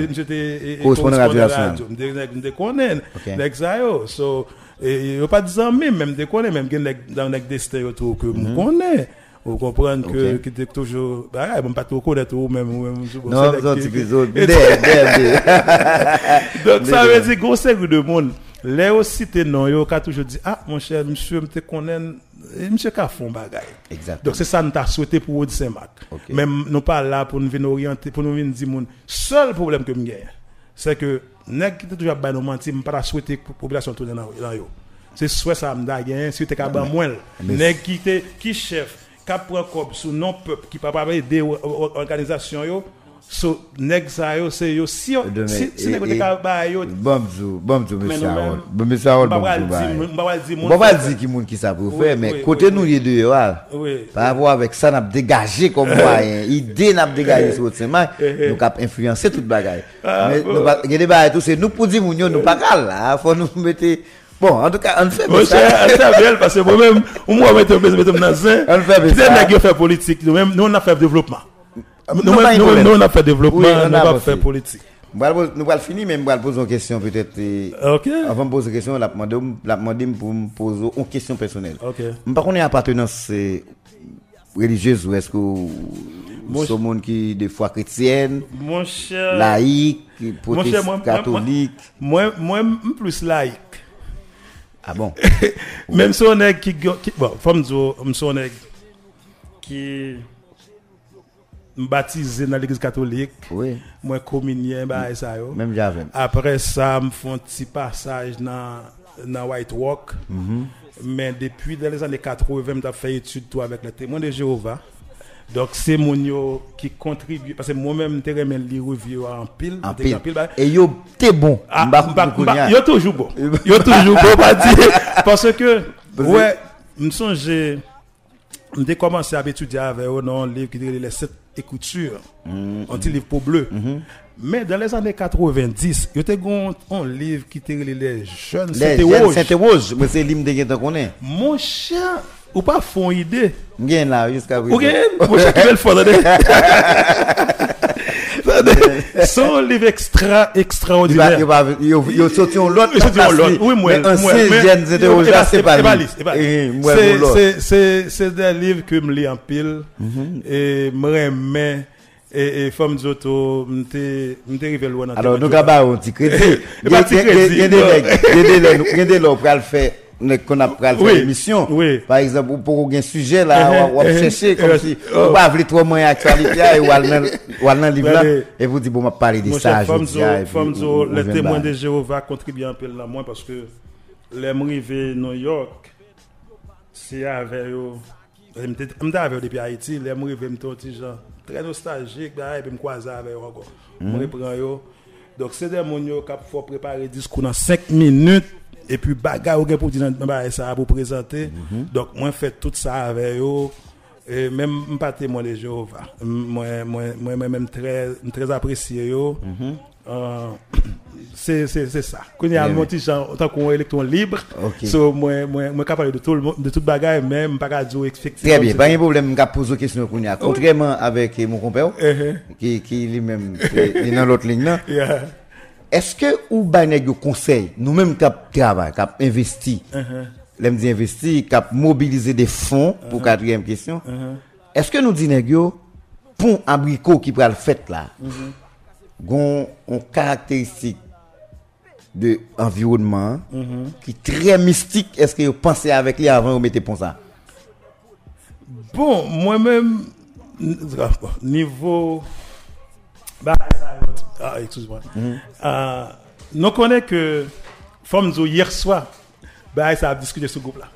monsieur
Correspondant radio
connaît. Yo. So, et yo pas disant même, même de connaît, même gen nèg destin yo. Vous comprenez que,
Mhm.
Connaître ou même, ou même, bon,
Non,
c'est nèg
non,
qui-
tu
qui-
peux
Et-
Dè, dè, dè.
donc ça
Dè,
veut dire gros série de monde. Là aussi t'es non yo qu'a toujours dit ah mon cher monsieur me te connaît eh, monsieur ka font bagay.
Exactement.
Donc c'est ça nous t'a souhaité pour Audi Saint-Marc.
Ok.
Même nous pas là pour nous venir orienter pour nous venir dire mon seul problème que me gagne c'est que Nèg qui toujours bay nous mentir, me pas souhaiter population tourner dans yo. C'est souhait ça me gagne, si t'es capable moins. Nèg qui qui chef, qui prend cob sous non peuple qui pas aider organisation yo. So nèg ça yo c'est yo si si si
et-
nèg
et-
ka ba yo.
Bon, bon
pral
zou,
di- di moun fait-
dire qui moun ça pour faire, mais côté nous les deux. Par rapport avec ça, n'a dégagé comme moyen, idée n'a dégagé sur nous cap influencer toute bagaille. Mais
bon.
nous pas, des tout, c'est nous pour dire moun yo, nous pas cal, là, faut nous mettre, bon, en tout cas, on fait
Mon
ça.
cher, c'est bien parce que moi-même, moi, dans un.
On fait ça.
nèg yo fait politique, nous on a fait développement. Nous
un
nous on a fait développement,
Oui, on
nous
a
fait politique.
Nous allons finir, mais nous allons poser une question peut-être. Avant de poser une question, la demander pour me poser une question personnelle. Je par contre, une appartenance euh, religieuse ou est-ce que vous
Moi,
êtes monde qui des fois chrétienne,
Mon cher
laïque,
mon cher, moi-
protestant, catholique
moi moi plus laïque.
Ah bon?
Même si on est qui bon, faut me dire même si on est qui baptisé dans l'église catholique,
Oui,
moi communien bah ça yo.
même j'avais.
Après ça, me font un petit passage dans dans White Walk. Mais depuis dans les années 80, j'ai fait étude tout avec les témoins de Jéhovah. Donc c'est mon yo qui contribue parce que moi-même je remets lire review en pile,
En pile.
pile, bah,
Et yo, t'es bon.
ah,
M'ba
yo toujours bon. Yo toujours bon. Parce que, ouais, me songe, j'ai commencé à étudier avec un livre qui dit les sept écritures. Un petit livre pour bleu. Mais dans les années 90, il y a un livre qui était les jeunes c'était
s'interrogent, mais c'est l'hymne de est.
Mon chien, ou pas font idée?
Là, jusqu'à
Ok, mon chien qui veut le faire. Son livre extra,
Il va,
extraordinaire.
il va, il va, il sorti un lot.
Un lot. Oui, remets. Et et femme Zoto, dans
Alors, crédit.
Et pas petit crédit,
Ont qu'on a faire
Oui,
l'émission.
oui.
Par exemple, pour un sujet là, on va
mhm.
chercher comme
Euh,
si
oh.
on va avoir moins actualité et on va dans le livre là
Allez.
et vous dites bon, on va parler de ça. dis, ah, et
les témoins
de
Jéhovah contribuent un peu là moi parce que les arrivés New York, c'est avec eux. Je suis depuis Haïti, les arrivés petit gens très nostalgique, bah, et puis me croiser avec eux encore. Je reprends eux. Donc c'est des gens qui faut préparer discours dans 5 minutes et puis bagarre gen pour dire bah, ça pour présenter. Donc moi fait tout ça avec eux. Et même pas témoin de Jéhovah. Moi moi moi même très très apprécié yo. C'est ça. Quand il y a mon petit tant qu'on électron libre.
Ok.
So moi moi moi capable de tout le monde de toute bagaille même pas dire effectivement.
Très bien, pas de problème, je pose une question pour nous. Contrairement avec mon compère,
Eh,
qui, qui lui-même, est est dans l'autre ligne là. Est-ce que ou ba nèg yo conseil, nous-mêmes qui travail, qui investi, l'aime dit investi, qui mobiliser des fonds pour quatrième question. Est-ce que nous dit nèg yo pour abricot qui pral fait là? gon une caractéristique de environnement
Mhm.
qui est très mystique. Est-ce que vous pensez avec lui avant de mettre pour ça?
Bon, moi-même, niveau. Bah, ah, excuse-moi. Euh, nous connaissons que, nous hier soir, bah, ça a discuté ce groupe-là.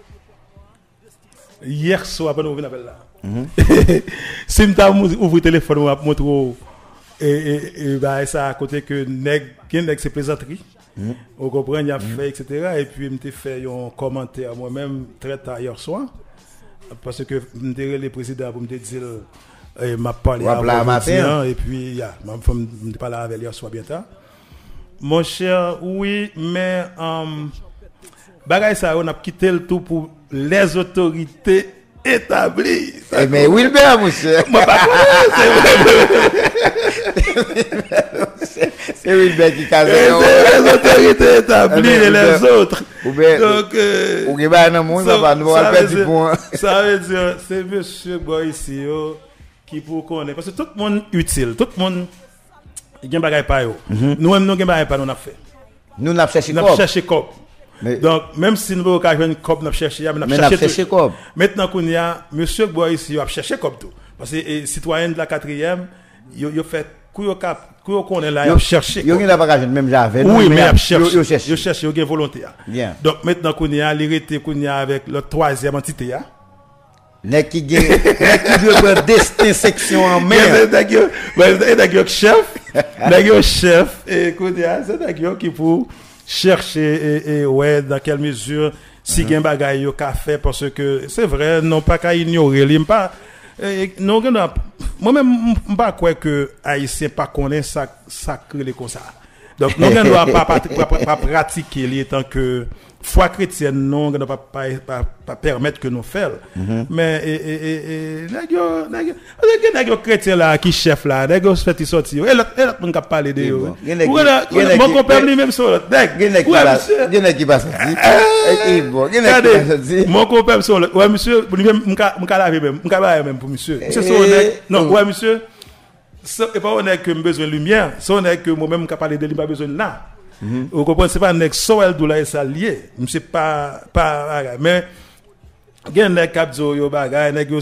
Hier soir, pendant vous venez là. Si je ouvre le téléphone, je vais montrer. Et, bah, ça à côté que nèg, nèg c'est plaisanterie. Vous comprenez, il a fait, etc. Et puis, je fait un commentaire moi-même très tard hier soir. Parce que je me le président pour me dire, euh, m'a parlé
là,
hein, et puis, ya, ma femme me parlé avec hier soir bien tard. Mon cher, oui, mais, um, bagay ça, on a quitté le tout pour les autorités établies.
Eh, mais Wilbert, monsieur. C'est Wilbert qui casse.
les autorités établies et les autres. Donc, euh,
bah,
ça-
nous
ça veut dire-
point.
Ça veut dire, c'est monsieur Boy ici, yo, qui pour connaître. Parce que tout le monde utile, tout le monde, il y a un bagage pas yo.
Mhm.
Nous, il y a un bagage pas nous a fait.
Nous, nous avons cherché
Nous avons cherché cop. Donc, même si nous avons pas une cop, nous avons cherché, nous
Mais nous avons
cherché
cherché quoi?
Maintenant qu'on y a, monsieur Boy ici, il a cherché cop tout. Parce que, citoyen de la quatrième, il a fait, qu'on cap, qu'on connaît là, a cherché.
Yo,
cop.
il n'a pas gagné même j'avais.
Oui, mais il
il
cherche.
Yo cherché.
Il cherche, il y a volonté.
Bien.
Donc maintenant qu'on y a, était qu'on y a avec le troisième entité. hein.
Qui gagne, qui veut destin section en
chef, chef, et écoute, c'est qui pour chercher et, ouais, dans quelle mesure, si il y a un bagage yo qu'a fait, parce que c'est vrai, non pas qu'à ignorer, il pas, non, que non, moi-même, je pas quoi que Haïtien pas connaît ça, ça crée comme ça. Donc, nous ne doit pas, pratiquer les tant que foi chrétienne, non, ne pas, pas, pas, pas permettre que nous fassions. Mais, et, et, et, et, nèg yo- nèg yo- nèg yo- nèg yo chrétien là, qui chef là, yo se fait sortir. Et l'autre, et l'autre, on a parlé de là, mon compère
gen-
lui-même sur l'autre.
Qui qui pas sorti. Eh, pas sorti.
mon compère sur l'autre. Ouais, monsieur, lui-même, m'ka, m'ka laver même, m'ka laver même pour monsieur. Monsieur,
Eh,
honnête. Non, ouais, monsieur. C'est pas honnête que j'ai besoin de lumière. C'est honnête que moi-même, m'ka parler de lui, pas besoin là. Vous comprenez? C'est pas un ex so elle doula et ça lié. Monsieur pas, pas, mais, gen nèg kap zo yo bagay, nèg yo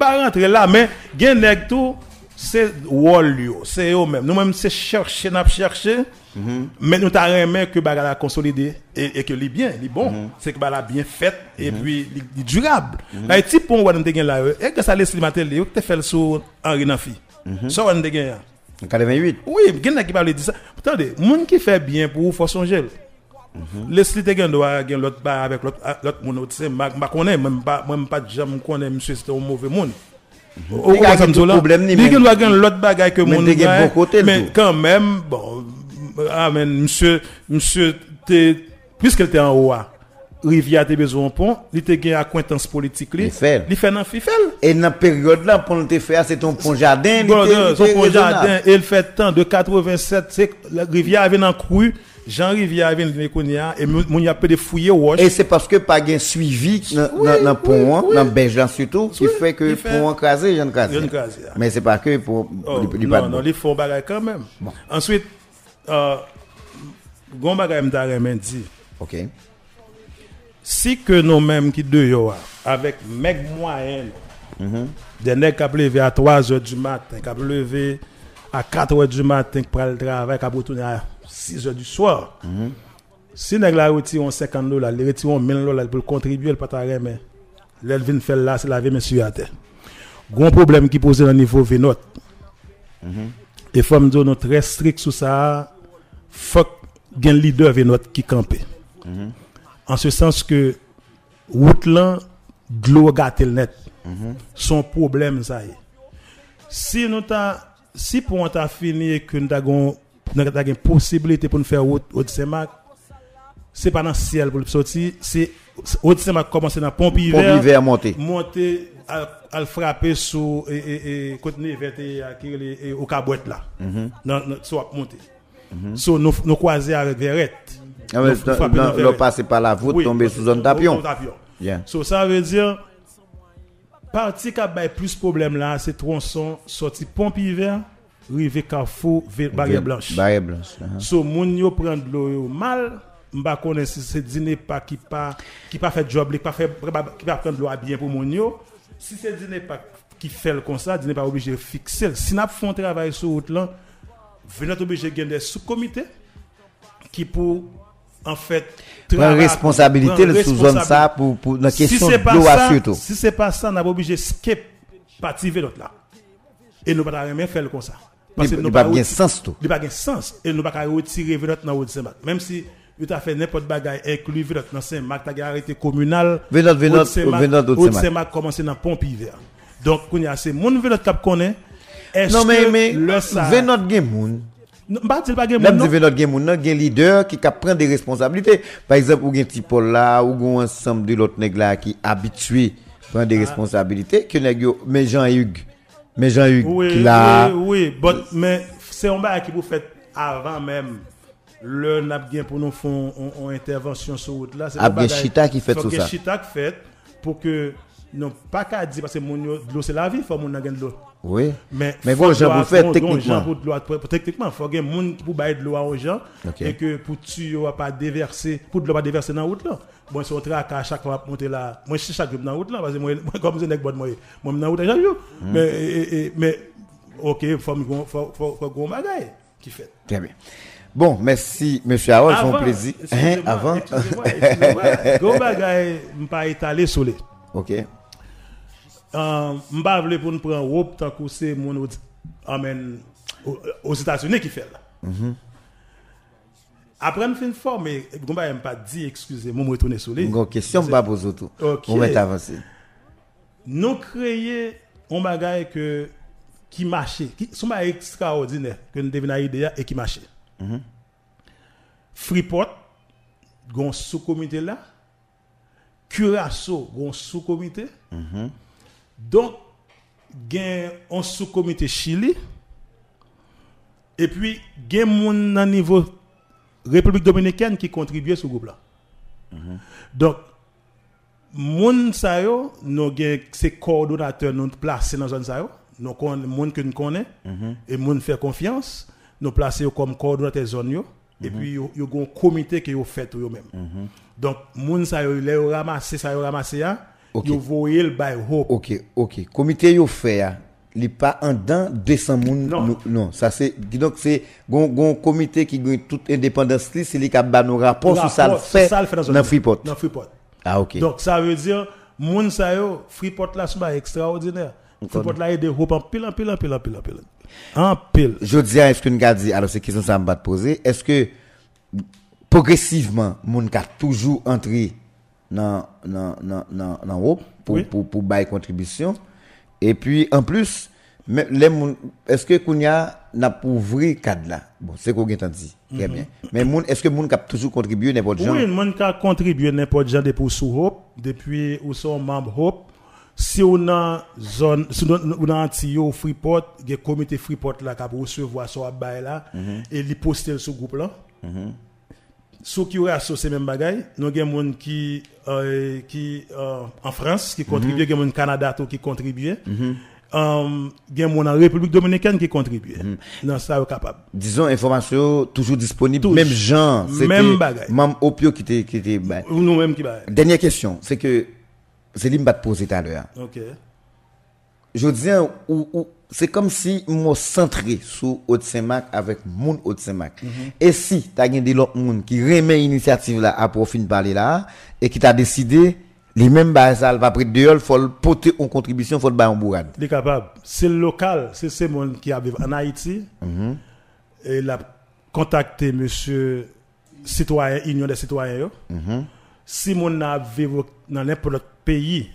rentrer là mais gen nèg tout c'est wall yo, c'est eux même. Nous même c'est chercher n'a chercher. Mais nous t'a remet que bagay la consolidé et, et que li bien, li bon, c'est que bagay la bien fait et puis li, li durable. Là type pont ou te gen là, et que ça laisse li matel li, ou te fait sur Henri Nafi. Ça on te gen. là.
En 88.
Oui, gen nèg qui parle de ça. Attendez, moun qui fait bien pour vous faut songer. Leslie te gen doit gen l'autre ba avec l'autre l'autre moun tu sais ma ma
a problème ni
il
même.
gen doit gen l'autre bagaille que
Mais
moun
te gen
gagne,
bon côté, le
mais
tout.
quand même bon amen monsieur monsieur te haut ah, Rivière te besoin un pont, il te gen acquaintance politique li.
Il fait.
Il fait fait.
Et dans la période là, pour nous te faire, c'est ton pont jardin.
Bon,
il il
son pont jardin, il fait tant de 87, c'est la rivière avait dans cru, Jean Rivière avait dans et moun y a peu de fouiller wash.
Et c'est parce que pas gain suivi dans dans- dans le pont,
oui.
dans là surtout, qui fait que
il
le pont crasé, j'en crasé. Mais c'est pas que pour,
Oh, non, non, ils font bagay quand même. Ensuite, euh, gon bagay m'ta remen dit,
Ok.
Si que nous-mêmes qui ah, avec mec moyen, des nègres qui levé à 3 heures du matin, qui levé à 4 heures du matin, qui prennent le travail, qui retourné à 6 heures du soir. Si nèg la retire 50 dollars, les retire 1000 dollars pour contribuer, pas ta vient faire là, c'est laver monsieur à terre. Gros problème qui pose dans le niveau vénot. Et faut me dire nous très strict sur ça. Ait un leader vénot qui campe. En ce sens que route là, de l'eau gâte le net. Son problème ça y est. Si nous ta si pour on t'a fini et que nous avons une possibilité pour nous faire au Saint-Marc, c'est pas dans le ciel pour le sortir, c'est au Saint-Marc commencer dans pompe
Pompe
hiver,
hiver monter.
monter à, le frapper sur et, et, et côté vert et, au cabouette là. Non, non, soit monter. So nous nous croiser avec Verrette.
Ah, mais
Verrette.
passer par la voûte,
Oui,
tomber sous un tapion.
tapion.
Bien.
So, ça veut dire, parti qui a plus problème là, c'est tronçon sorti pompe hiver rive Carrefour Barrière Blanche.
Barrière blanche. uh-huh.
So moun yo prend de l'eau mal, m'pa connaît si c'est dîner pas qui pas qui pas fait job, li pas fait qui pas prendre l'eau bien pour moun yo. Si c'est dîner pas qui fait le comme ça, dîner pas obligé de fixer. Si n'a font travail sur route là, venez obligé de gagner des sous-comités qui pour en fait
responsabilité
prendre
sous zone ça pour, pour la question de l'eau surtout.
si c'est pas ça, on a obligé de skip partie vélo là. Et nous pas rien faire comme ça. Parce que nous
pas bien sens tout.
il pas de sens. Et nous ne pouvons pas retirer vélo dans le Saint-Marc. Même si vous avez fait n'importe quoi inclus vélo dans Saint-Marc, tu as arrêté communal.
Vélo,
Haute-Saint-Marc-
vélo d'Haute-Saint-Marc.
Haute-Saint-Marc commence dans pompe hiver. Donc, y a ces mon vélo qui connaît. Est-ce
Non, mais,
que le ça.
moun.
Pas dire pas que
Là,
mon
nous
non.
ve notre game moun, nan gen leader qui ka prend des responsabilités. Par exemple, ou gen ti Paul là, ou gen ensemble de l'autre nèg là qui habitué prendre
Ah.
des responsabilités que nèg yo, mais Jean-Hugues. Mais Jean-Hugues
Oui,
qui là,
oui, oui. But, mais c'est un bail qui vous fait avant même. Le n'a bien pour nous faire une intervention sur route là. c'est
Ah,
un
bien
bagage-
Chita.
Chita qui fait pour que non pas qu'à dire parce que mon de l'eau c'est la vie, faut mon gagner de l'eau.
oui.
Mais
Mais
faut
bon,
doit-
pour faire
bon, bon,
techniquement.
Pour, techniquement, faut ait monde qui pour bailler de l'eau aux gens et que pour tu pas déverser, pour de l'eau pas déverser dans route là. Bon, on traque à chaque fois monter là, moi je suis chaque jour dans route là parce que moi, comme je pas de moi, moi dans route chaque jour.
Hmm.
Mais mais OK, faut faut faut gros bagaille qui fait.
Très bien. Bon, merci, monsieur Harold, c'est un plaisir. Hein, avant.
bagaille, m'pas étalé sur les.
ok.
Euh, m'pa vle pour nous prendre robe tant que c'est mon amen aux, États-Unis qui fait là.
Mhm.
Après me fin former, bon bah pas dit excusez, moi me retourner sur les.
Une question, pas poser tout. On va avancer.
Nous créer un bagage que qui marchait, qui sont extraordinaire que nous devons idée et qui marchait. Freeport gon sous-comité là. Curaçao gon sous-comité. Donc gen un sous-comité Chili. Et puis gen moun nan niveau République dominicaine qui contribue sur groupe là. Donc moun sa yo, nou gen se coordonnateur nou dans zone sa yo, nou kon moun que nous connaît et moun fait confiance, nous placé yo comme coordonnateur zone yo et puis yo yo gon comité que yo fait yo même. Donc moun sa yo les yo ramassé ça yo ramassé ya,
Ok.
yo bay hope.
Ok, ok. Comité yo fait, ah, li pas en dedans 200 moun.
Non.
nou- non, ça c'est, donc c'est, gon, gon comité qui gagne toute indépendance li, c'est li qui ba nos rapports sur ça le
Rapport,
fait,
ça le fait dans zone
dans
yo.
Freeport.
Dans Freeport.
Ah, ok.
Donc ça veut dire moun sa yo Freeport là c'est extraordinaire. Freeport là aide hope en pile en pile en pile en pile en pile. En pile.
Je dis, est-ce que nous avons dit, alors c'est question ça m'a poser, est-ce que progressivement, moun ka toujours entré dans, dans, dans, dans Europe pour,
Oui.
pour, bailler contribution, et puis en plus, les moun, est-ce que Kounia n'a pour ouvrir cadre là? Bon, moun, moun contribué n'importe genre?
Oui, moun ka contribué n'importe genre depuis sous Hope, depuis ou son. Si on a zone, si on a Antio Freeport, a comité Freeport là qui a recevoir son bail là et li poster sur groupe là. Sous qui aurait associé même bagaille, nous avons des gens qui euh, qui euh, en France qui contribuent, il y a des gens au Canada qui contribuent. Um, il y a des gens en République dominicaine qui contribuent. Non, ça est capable.
Disons, information toujours disponible,
Tous.
même gens,
Même.
Même Opio qui était, qui.
Ou nous-mêmes qui bail.
Dernière question, c'est que, c'est lui qui m'a posé tout à l'heure.
OK.
Je dis, ou, ou, c'est comme si moi centré sur Haute-Saint-Marc avec moun Haute-Saint-Marc. Et si tu as des autres moun qui remet l'initiative là à profit de parler là, et qui t'a décidé, les mêmes ça va prendre dehors, faut le porter en contribution, faut le bailler en bourrade.
Il est capable. C'est le local, c'est ce monde qui habite en Haïti. Et il a contacté monsieur citoyen, Union des citoyens. yo. Si mon a dans n'importe pays,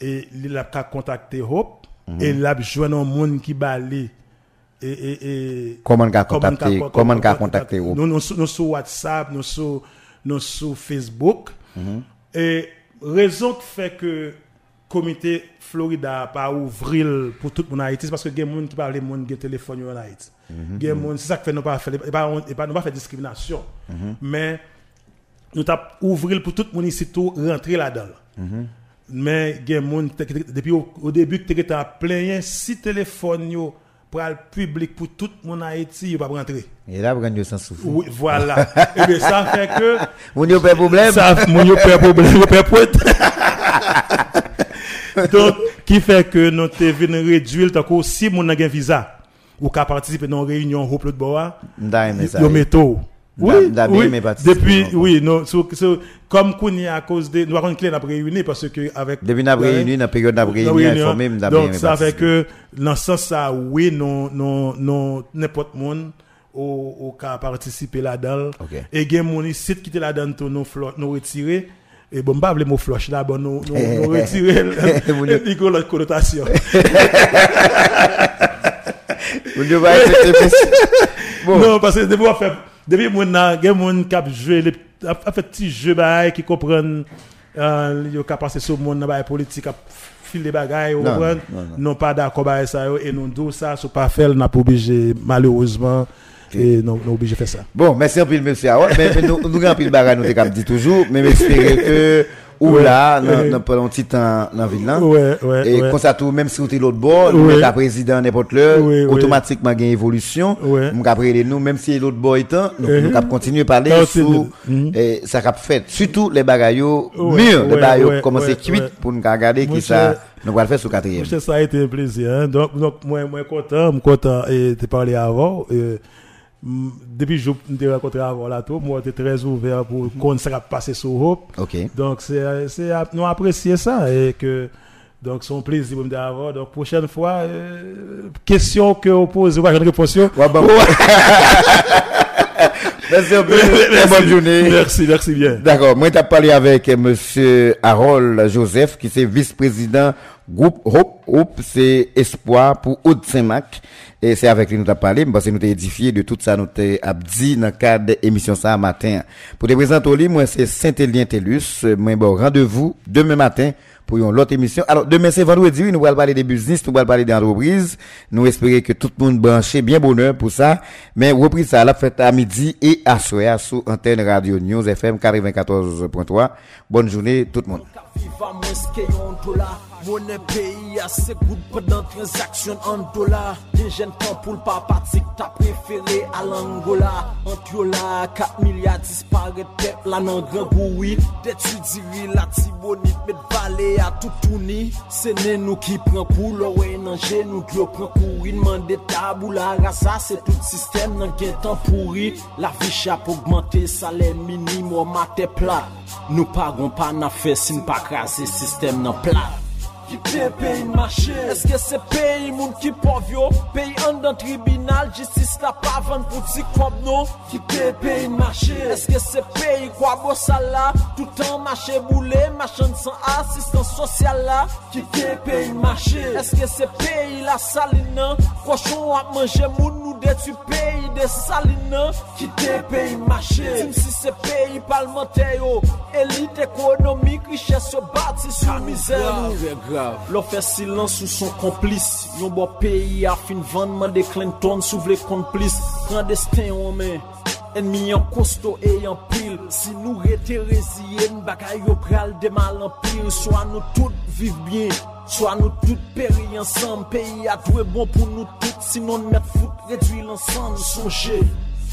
et il a qu'à contacter Hope, et il a besoin d'un monde qui bali. Et, et, et,
Comment contacté,
qu'a-
comment contacté
Nous, nous, sur WhatsApp, nous sur, nous sur Facebook. Et raison qui fait que comité Florida pas ouvrir pour tout le monde en Haïti, c'est parce que il y a des gens qui parlent des gens qui téléphone en Haïti. Il y a des gens- C'est ça que fait nous pas faire, et pas, nous pas faire discrimination. Mais nous t'avons ouvrir pour tout le monde ici tout rentrer là-dedans. Mais il y a des gens qui- depuis au, début qui étaient plein si téléphone yo pral public pour tout le monde Haïti, il va pas rentrer.
Et là, vous gagnez sans souffle.
Oui, voilà. Et bien, ça fait que.
Vous n'avez pas de problème.
Ça, mon yo pas problème, yo pas. Donc, qui fait que nous te venu réduire, tant que si mon a un visa, ou qu'à participer dans une réunion au yo mettons. Oui, Depuis, oui, non, so, so, comme qu'on y a à cause de, nous avons une clé n'a réuni parce que avec.
Depuis n'a réuni, la période n'a réuni, informé, m'da
Donc, ça fait que, dans ce sens, ça, oui, non, non, non, n'importe monde, au, au cas participer là-dedans.
Ok.
Et gen mon ici qui était là-dedans, nous nous retirer. Et bon, pas le mot flush là, bon, nous, nous, nous retirer. L'autre connotation. Non, parce que depuis, on fait, depuis, mon nan, gen moun kap jouer, les, a a fait petit jeu bagay qui comprennent, yo kap passer sur moun nan bagay politique, kap fil de bagay, vous comprenez?
non,
pas d'accord bagay ça, yo, et nous, d'où ça, sous pas faire, n'a pas obligé, malheureusement, et non, non obligé faire ça.
Bon, merci un peu, monsieur. Mais, nous, nous, pile bagage, nous, te cap dit toujours. Mais j'espère que, ou
Ouais,
là,
ouais.
dans pas un petit temps, dans la ville, là.
Ouais, ouais,
Et
ouais.
comme ça, tout, même si vous êtes l'autre bord,
Ouais.
vous êtes président n'importe l'heure,
Ouais, ouais.
automatiquement, il y a une évolution.
Ouais.
Nous après nous, même si l'autre bord est temps, nous, nous cap continuer à parler sur,
Mhm.
ça cap fait. Surtout les bagailles,
Ouais,
mieux, les
ouais,
bagailles,
ouais,
commencer
ouais,
cuite
ouais.
pour nous regarder qui ça, nous allons faire sur quatrième.
Ça a été un plaisir. Hein. Donc, donc, moi, moi, content, moi, content et de parler avant. Et, depuis que je rencontré avant là, tout, moi, j'étais très ouvert pour qu'on va passer sur Hope. Donc, c'est, nous apprécier ça et que, donc, c'est un plaisir pour me avant. Donc, prochaine fois, euh, question que vous posez, ouais, j'ai une réponse.
Merci un peu. Très bonne journée.
Merci, merci bien.
D'accord. Moi, t'as parlé avec euh, monsieur Harold Joseph, qui est vice-président groupe Hope. Hope, c'est Espoir pour Haute-Saint-Marc. Et c'est avec lui nous t'as parlé, parce que nous t'ai édifié de tout ça, nous t'ai dit dans le cadre de l'émission ça matin. Pour te présenter au lit, moi, c'est Saint-Élien Tellus. Euh, Moi, bon, rendez-vous demain matin pour une émission. Alors, demain, c'est vendredi, nous allons parler des business, nous allons parler des entreprises. Nous espérons que tout le monde branché, bien bonheur pour ça. Mais reprise ça, la fête à midi et à soir sous antenne Radio News FM 94.3. Bonne journée, tout le monde.
Mounen peyi ase goud padan transaksyon an dola Din jen tan pou l pa patik ta preferi al Angola Ant yo la, 4 milyar dispare tep la nan gran boui Det yu diri la tibonit met vale a toutouni Se nen nou ki pran pou l owe nan jen nou gyo pren kouri Nman de tabou la rasa se tout sistem nan gen tan pouri La ficha pou augmente salè minim ou mate plat Nou paron pa nan fesin pa krasi sistem nan plat. ki te peyi mache. Eske se peyi moun ki pov yo? Peyi an dan tribunal Jistis la pavan pou ti kob nou Ki te peyi mache. Eske se peyi kwa bo sala? Toutan mache boule Machan san asistan sosyal la? Ki te peyi mache. Eske se peyi la salina? Koshon ap manje moun nou detu peyi de salina? Ki te peyi mache. Tim si se peyi palmente yo Elite ekonomik riches yo bati sou mizer. Nou vek Lo fè silans ou son komplis Yon bo peyi a fin vanman de Clinton sou vle komplis Clandestin wame Enmi yon kosto e yon pil Si nou rete rezyen Bakay yo pral de mal an pil Soa nou tout viv bien Soa nou tout peri ansan Peyi a dwe bon pou nou tout Sinon met fout redwi lansan Sonje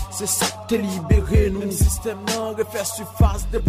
Se sa te libere nou Sistem nan refè su faz de